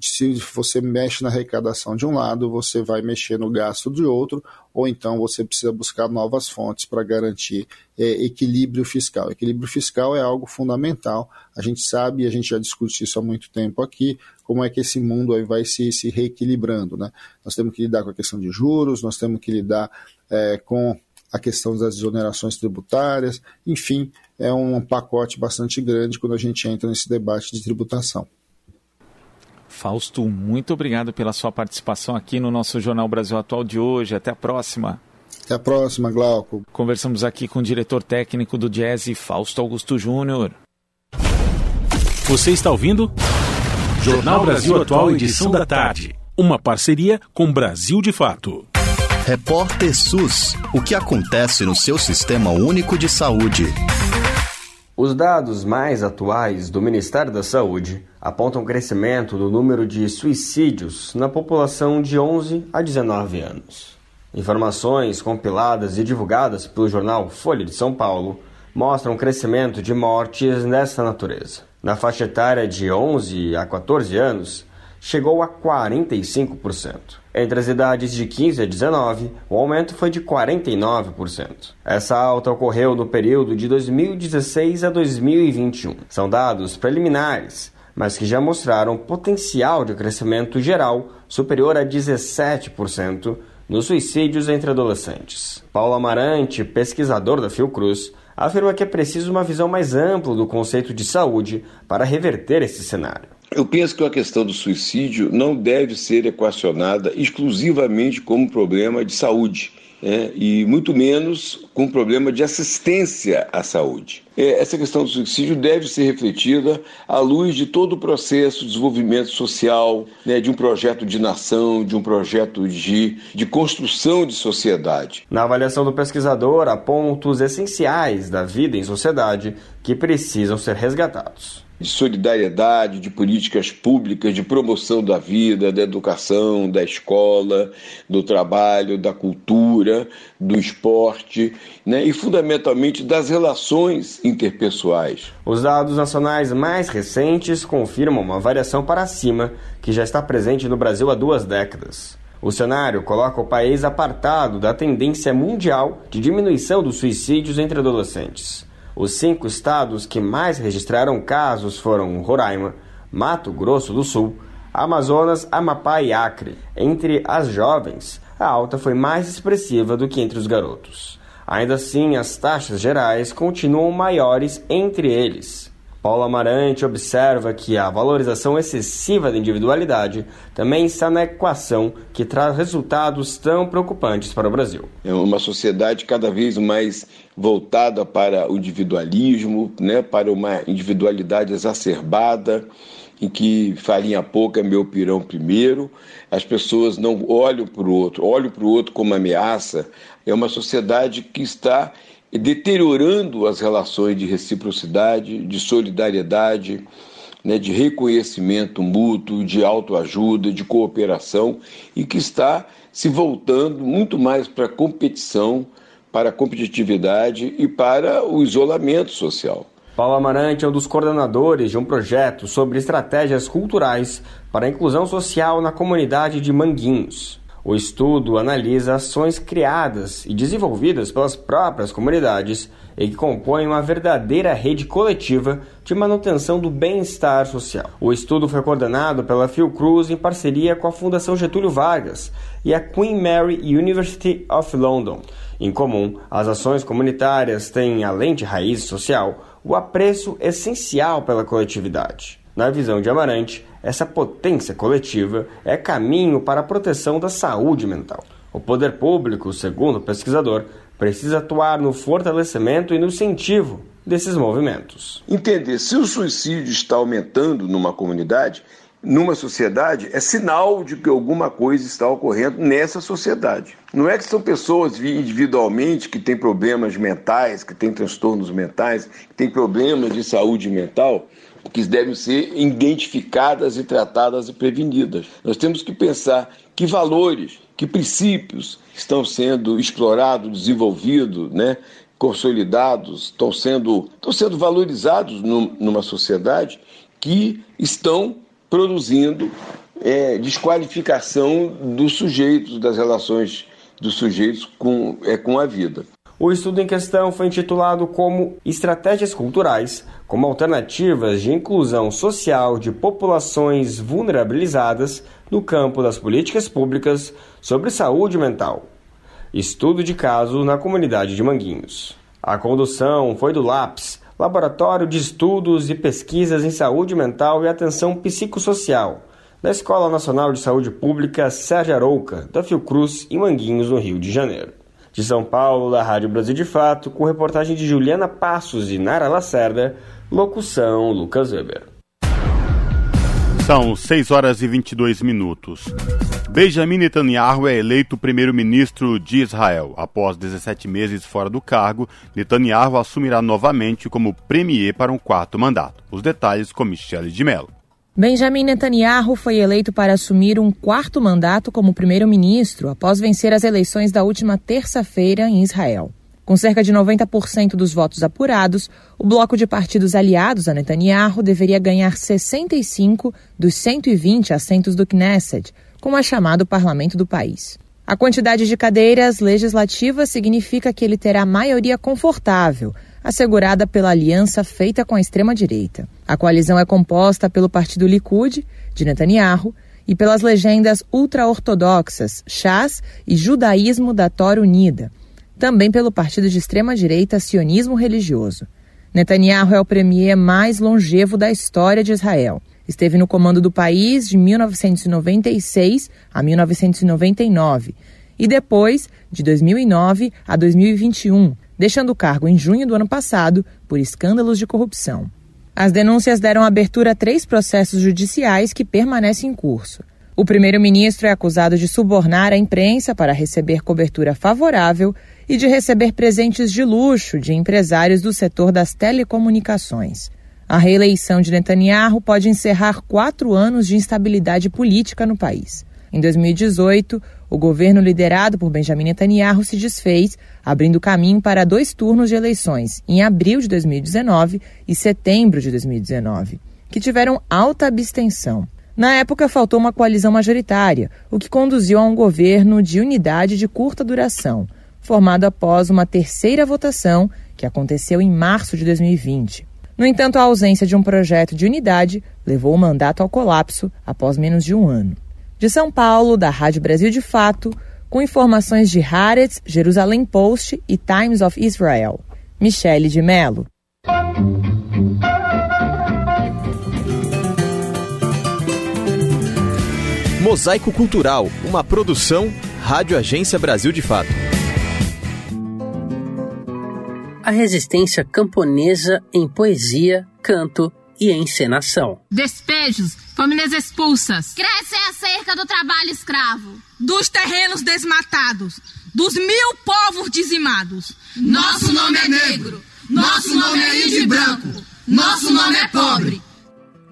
se você mexe na arrecadação de um lado, você vai mexer no gasto de outro, ou então você precisa buscar novas fontes para garantir é, equilíbrio fiscal. Equilíbrio fiscal é algo fundamental. A gente sabe, e a gente já discute isso há muito tempo aqui, como é que esse mundo aí vai se, se reequilibrando. Né? Nós temos que lidar com a questão de juros, nós temos que lidar é, com a questão das exonerações tributárias, enfim, é um pacote bastante grande quando a gente entra nesse debate de tributação. Fausto, muito obrigado pela sua participação aqui no nosso Jornal Brasil Atual de hoje. Até a próxima. Até a próxima, Glauco. Conversamos aqui com o diretor técnico do Jazz, Fausto Augusto Júnior. Você está ouvindo? Jornal Brasil Atual, edição da tarde. Uma parceria com Brasil de Fato. Repórter SUS. O que acontece no seu sistema único de saúde? Os dados mais atuais do Ministério da Saúde apontam crescimento do número de suicídios na população de 11 a 19 anos. Informações compiladas e divulgadas pelo jornal Folha de São Paulo mostram um crescimento de mortes nessa natureza. Na faixa etária de 11 a 14 anos, chegou a 45%. Entre as idades de 15 a 19, o aumento foi de 49%. Essa alta ocorreu no período de 2016 a 2021. São dados preliminares, mas que já mostraram potencial de crescimento geral superior a 17% nos suicídios entre adolescentes. Paulo Amarante, pesquisador da Fiocruz, afirma que é preciso uma visão mais ampla do conceito de saúde para reverter esse cenário. Eu penso que a questão do suicídio não deve ser equacionada exclusivamente como problema de saúde. É, e muito menos com problema de assistência à saúde. É, essa questão do suicídio deve ser refletida à luz de todo o processo de desenvolvimento social, né, de um projeto de nação, de um projeto de, de construção de sociedade. Na avaliação do pesquisador, há pontos essenciais da vida em sociedade que precisam ser resgatados de solidariedade, de políticas públicas, de promoção da vida, da educação, da escola, do trabalho, da cultura, do esporte né, e, fundamentalmente, das relações interpessoais. Os dados nacionais mais recentes confirmam uma variação para cima que já está presente no Brasil há duas décadas. O cenário coloca o país apartado da tendência mundial de diminuição dos suicídios entre adolescentes. Os cinco estados que mais registraram casos foram Roraima, Mato Grosso do Sul, Amazonas, Amapá e Acre. Entre as jovens, a alta foi mais expressiva do que entre os garotos. Ainda assim, as taxas gerais continuam maiores entre eles. Paulo Amarante observa que a valorização excessiva da individualidade também está na equação que traz resultados tão preocupantes para o Brasil. É uma sociedade cada vez mais voltada para o individualismo, né, para uma individualidade exacerbada, em que farinha pouca, meu pirão primeiro, as pessoas não olham para o outro, olham para o outro como ameaça. É uma sociedade que está deteriorando as relações de reciprocidade, de solidariedade, né, de reconhecimento mútuo, de autoajuda, de cooperação e que está se voltando muito mais para a competição, para a competitividade e para o isolamento social. Paulo Amarante é um dos coordenadores de um projeto sobre estratégias culturais para a inclusão social na comunidade de Manguinhos. O estudo analisa ações criadas e desenvolvidas pelas próprias comunidades e que compõem uma verdadeira rede coletiva de manutenção do bem-estar social. O estudo foi coordenado pela Fiocruz em parceria com a Fundação Getúlio Vargas e a Queen Mary University of London. Em comum, as ações comunitárias têm, além de raiz social, o apreço essencial pela coletividade. Na visão de Amarante, essa potência coletiva é caminho para a proteção da saúde mental. O poder público, segundo o pesquisador, precisa atuar no fortalecimento e no incentivo desses movimentos. Entender se o suicídio está aumentando numa comunidade, numa sociedade, é sinal de que alguma coisa está ocorrendo nessa sociedade. Não é que são pessoas individualmente que têm problemas mentais, que têm transtornos mentais, que têm problemas de saúde mental, que devem ser identificadas e tratadas e prevenidas. Nós temos que pensar que valores, que princípios estão sendo explorados, desenvolvidos, né, consolidados, estão sendo, estão sendo valorizados numa sociedade que estão produzindo é, desqualificação dos sujeitos, das relações dos sujeitos com, é, com a vida. O estudo em questão foi intitulado como Estratégias Culturais como Alternativas de Inclusão Social de Populações Vulnerabilizadas no campo das políticas públicas sobre saúde mental. Estudo de caso na comunidade de Manguinhos. A condução foi do LAPS, Laboratório de Estudos e Pesquisas em Saúde Mental e Atenção Psicossocial, da Escola Nacional de Saúde Pública Sérgio Arouca, da Fiocruz, em Manguinhos, no Rio de Janeiro. De São Paulo, da Rádio Brasil de Fato, com reportagem de Juliana Passos e Nara Lacerda, locução Lucas Weber. São 6 horas e 22 minutos. Benjamin Netanyahu é eleito primeiro-ministro de Israel. Após 17 meses fora do cargo, Netanyahu assumirá novamente como premier para um quarto mandato. Os detalhes com Michele de Mello. Benjamin Netanyahu foi eleito para assumir um quarto mandato como primeiro-ministro após vencer as eleições da última terça-feira em Israel. Com cerca de 90% dos votos apurados, o bloco de partidos aliados a Netanyahu deveria ganhar 65 dos 120 assentos do Knesset, como é chamado o parlamento do país. A quantidade de cadeiras legislativas significa que ele terá maioria confortável, assegurada pela aliança feita com a extrema-direita. A coalizão é composta pelo partido Likud, de Netanyahu, e pelas legendas ultra-ortodoxas Shas e Judaísmo da Torá Unida, também pelo partido de extrema-direita Sionismo Religioso. Netanyahu é o premier mais longevo da história de Israel. Esteve no comando do país de 1996 a 1999 e depois, de 2009 a 2021, deixando o cargo em junho do ano passado por escândalos de corrupção. As denúncias deram abertura a três processos judiciais que permanecem em curso. O primeiro-ministro é acusado de subornar a imprensa para receber cobertura favorável e de receber presentes de luxo de empresários do setor das telecomunicações. A reeleição de Netanyahu pode encerrar quatro anos de instabilidade política no país. Em 2018, o governo liderado por Benjamin Netanyahu se desfez, abrindo caminho para dois turnos de eleições, em abril de 2019 e setembro de 2019, que tiveram alta abstenção. Na época, faltou uma coalizão majoritária, o que conduziu a um governo de unidade de curta duração, formado após uma terceira votação, que aconteceu em março de 2020. No entanto, a ausência de um projeto de unidade levou o mandato ao colapso após menos de um ano. De São Paulo, da Rádio Brasil de Fato, com informações de Haaretz, Jerusalém Post e Times of Israel. Michele de Mello. Mosaico Cultural, uma produção Rádio Agência Brasil de Fato. A resistência camponesa em poesia, canto e encenação. Despejos, famílias expulsas. Cresce a cerca do trabalho escravo. Dos terrenos desmatados. Dos mil povos dizimados. Nosso nome é negro. Nosso nome é índio branco. Nosso nome é pobre.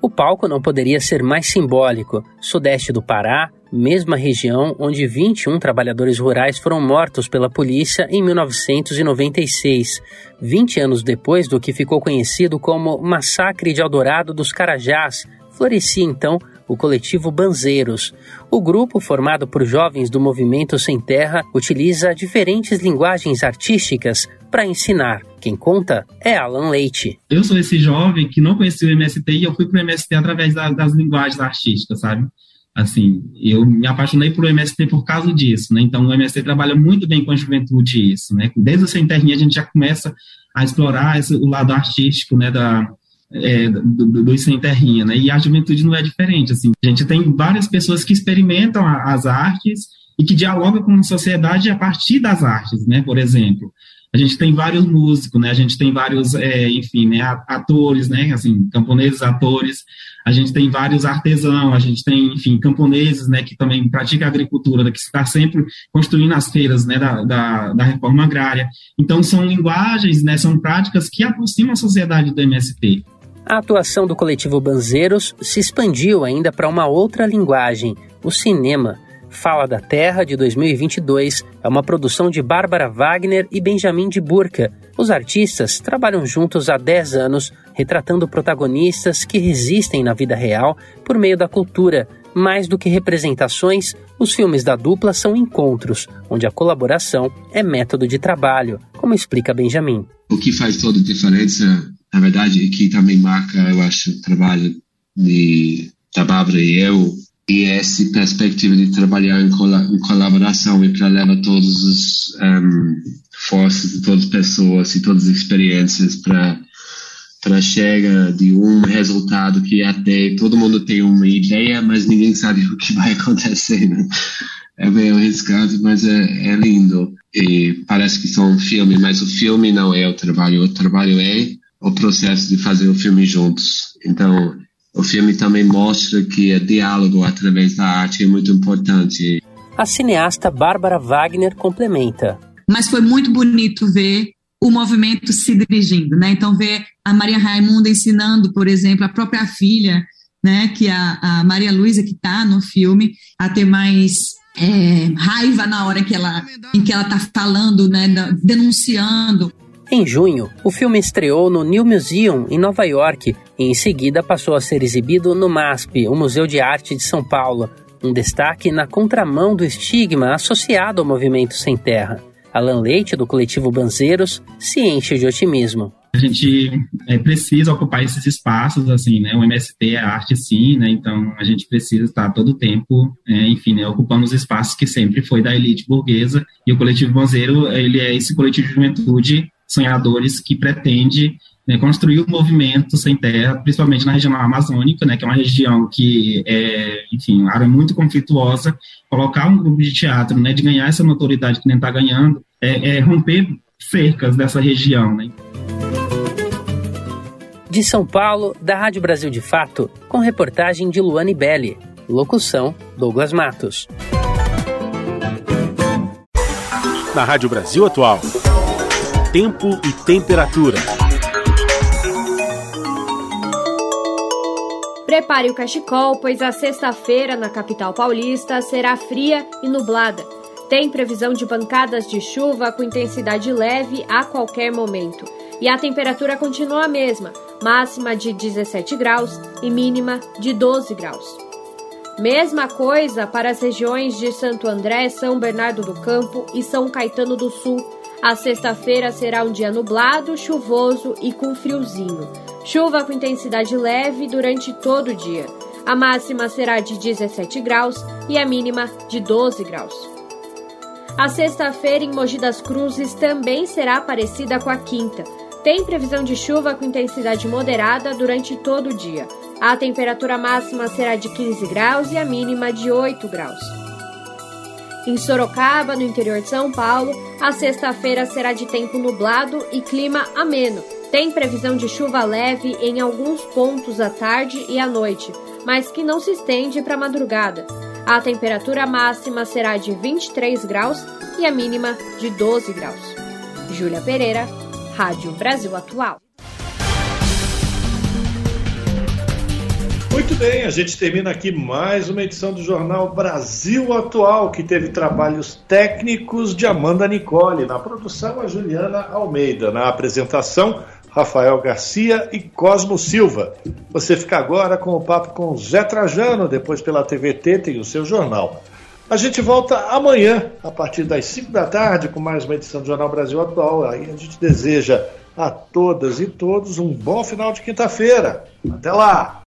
O palco não poderia ser mais simbólico. Sudeste do Pará, mesma região onde 21 trabalhadores rurais foram mortos pela polícia em 1996, 20 anos depois do que ficou conhecido como Massacre de Eldorado dos Carajás. Florescia então o coletivo Banzeiros. O grupo, formado por jovens do movimento Sem Terra, utiliza diferentes linguagens artísticas para ensinar. Quem conta é Alan Leite. Eu sou esse jovem que não conhecia o MST e eu fui para o MST através da, das linguagens artísticas, sabe? Assim, eu me apaixonei por MST por causa disso, né? Então, o MST trabalha muito bem com a juventude isso, né? Desde o Sem Terrinha a gente já começa a explorar esse, o lado artístico, né, da, é, do, do, do Sem Terrinha, né? E a juventude não é diferente, assim. A gente tem várias pessoas que experimentam a, as artes e que dialogam com a sociedade a partir das artes, né? Por exemplo, a gente tem vários músicos, né? A gente tem vários, é, enfim, né? Atores, né? Assim, camponeses, atores. A gente tem vários artesãos. A gente tem, enfim, camponeses, né? Que também praticam agricultura, né, que está sempre construindo as feiras, né? Da, da, da, reforma agrária. Então, são linguagens, né? São práticas que aproximam a sociedade do MST. A atuação do coletivo Banzeiros se expandiu ainda para uma outra linguagem, o cinema. Fala da Terra, de 2022, é uma produção de Bárbara Wagner e Benjamin de Burca. Os artistas trabalham juntos há 10 anos, retratando protagonistas que resistem na vida real por meio da cultura. Mais do que representações, os filmes da dupla são encontros, onde a colaboração é método de trabalho, como explica Benjamin. O que faz toda a diferença, na verdade, e que também marca, eu acho, o trabalho de, da Bárbara e eu, e essa perspectiva de trabalhar em, colaboração e para levar todos os um, forças de todas as pessoas e todas as experiências para para chegar de um resultado que até todo mundo tem uma ideia, mas ninguém sabe <laughs> o que vai acontecer. Né? É meio arriscado, mas é, é lindo. E parece que são um filme, mas o filme não é o trabalho. O trabalho é o processo de fazer o filme juntos. Então, o filme também mostra que o diálogo através da arte é muito importante. A cineasta Bárbara Wagner complementa. Mas foi muito bonito ver o movimento se dirigindo, né? Então ver a Maria Raimunda ensinando, por exemplo, a própria filha, né? Que a, a Maria Luísa que está no filme a ter mais é, raiva na hora que ela, em que ela está falando, né? Denunciando em junho, o filme estreou no New Museum, em Nova York, e em seguida passou a ser exibido no MASP, o Museu de Arte de São Paulo, um destaque na contramão do estigma associado ao movimento sem terra. Alan Leite, do coletivo Banzeiros, se enche de otimismo. A gente é, precisa ocupar esses espaços, assim, né? O MST é arte, sim, né? Então a gente precisa estar todo o tempo, é, enfim, né? ocupando os espaços que sempre foi da elite burguesa. E o coletivo Banzeiro, ele é esse coletivo de juventude sonhadores que pretende né, construir o um movimento sem terra, principalmente na região amazônica, né, que é uma região que é, enfim, uma área muito conflituosa, colocar um grupo de teatro, né, de ganhar essa notoriedade que nem está ganhando, é, é, romper cercas dessa região, né. De São Paulo, da Rádio Brasil de Fato, com reportagem de Luane Belli. Locução, Douglas Matos. Na Rádio Brasil Atual tempo e temperatura. Prepare o cachecol, pois a sexta-feira na capital paulista será fria e nublada. Tem previsão de pancadas de chuva com intensidade leve a qualquer momento. E a temperatura continua a mesma, máxima de 17 graus e mínima de 12 graus. Mesma coisa para as regiões de Santo André, São Bernardo do Campo e São Caetano do Sul, a sexta-feira será um dia nublado, chuvoso e com friozinho. Chuva com intensidade leve durante todo o dia. A máxima será de 17 graus e a mínima de 12 graus. A sexta-feira em Mogi das Cruzes também será parecida com a quinta. Tem previsão de chuva com intensidade moderada durante todo o dia. A temperatura máxima será de 15 graus e a mínima de 8 graus. Em Sorocaba, no interior de São Paulo, a sexta-feira será de tempo nublado e clima ameno. Tem previsão de chuva leve em alguns pontos à tarde e à noite, mas que não se estende para a madrugada. A temperatura máxima será de 23 graus e a mínima de 12 graus. Júlia Pereira, Rádio Brasil Atual. Muito bem, a gente termina aqui mais uma edição do Jornal Brasil Atual, que teve trabalhos técnicos de Amanda Nicole, na produção a Juliana Almeida, na apresentação Rafael Garcia e Cosmo Silva. Você fica agora com o papo com Zé Trajano, depois pela TVT tem o seu jornal. A gente volta amanhã, a partir das 5 da tarde, com mais uma edição do Jornal Brasil Atual. Aí a gente deseja a todas e todos um bom final de quinta-feira. Até lá!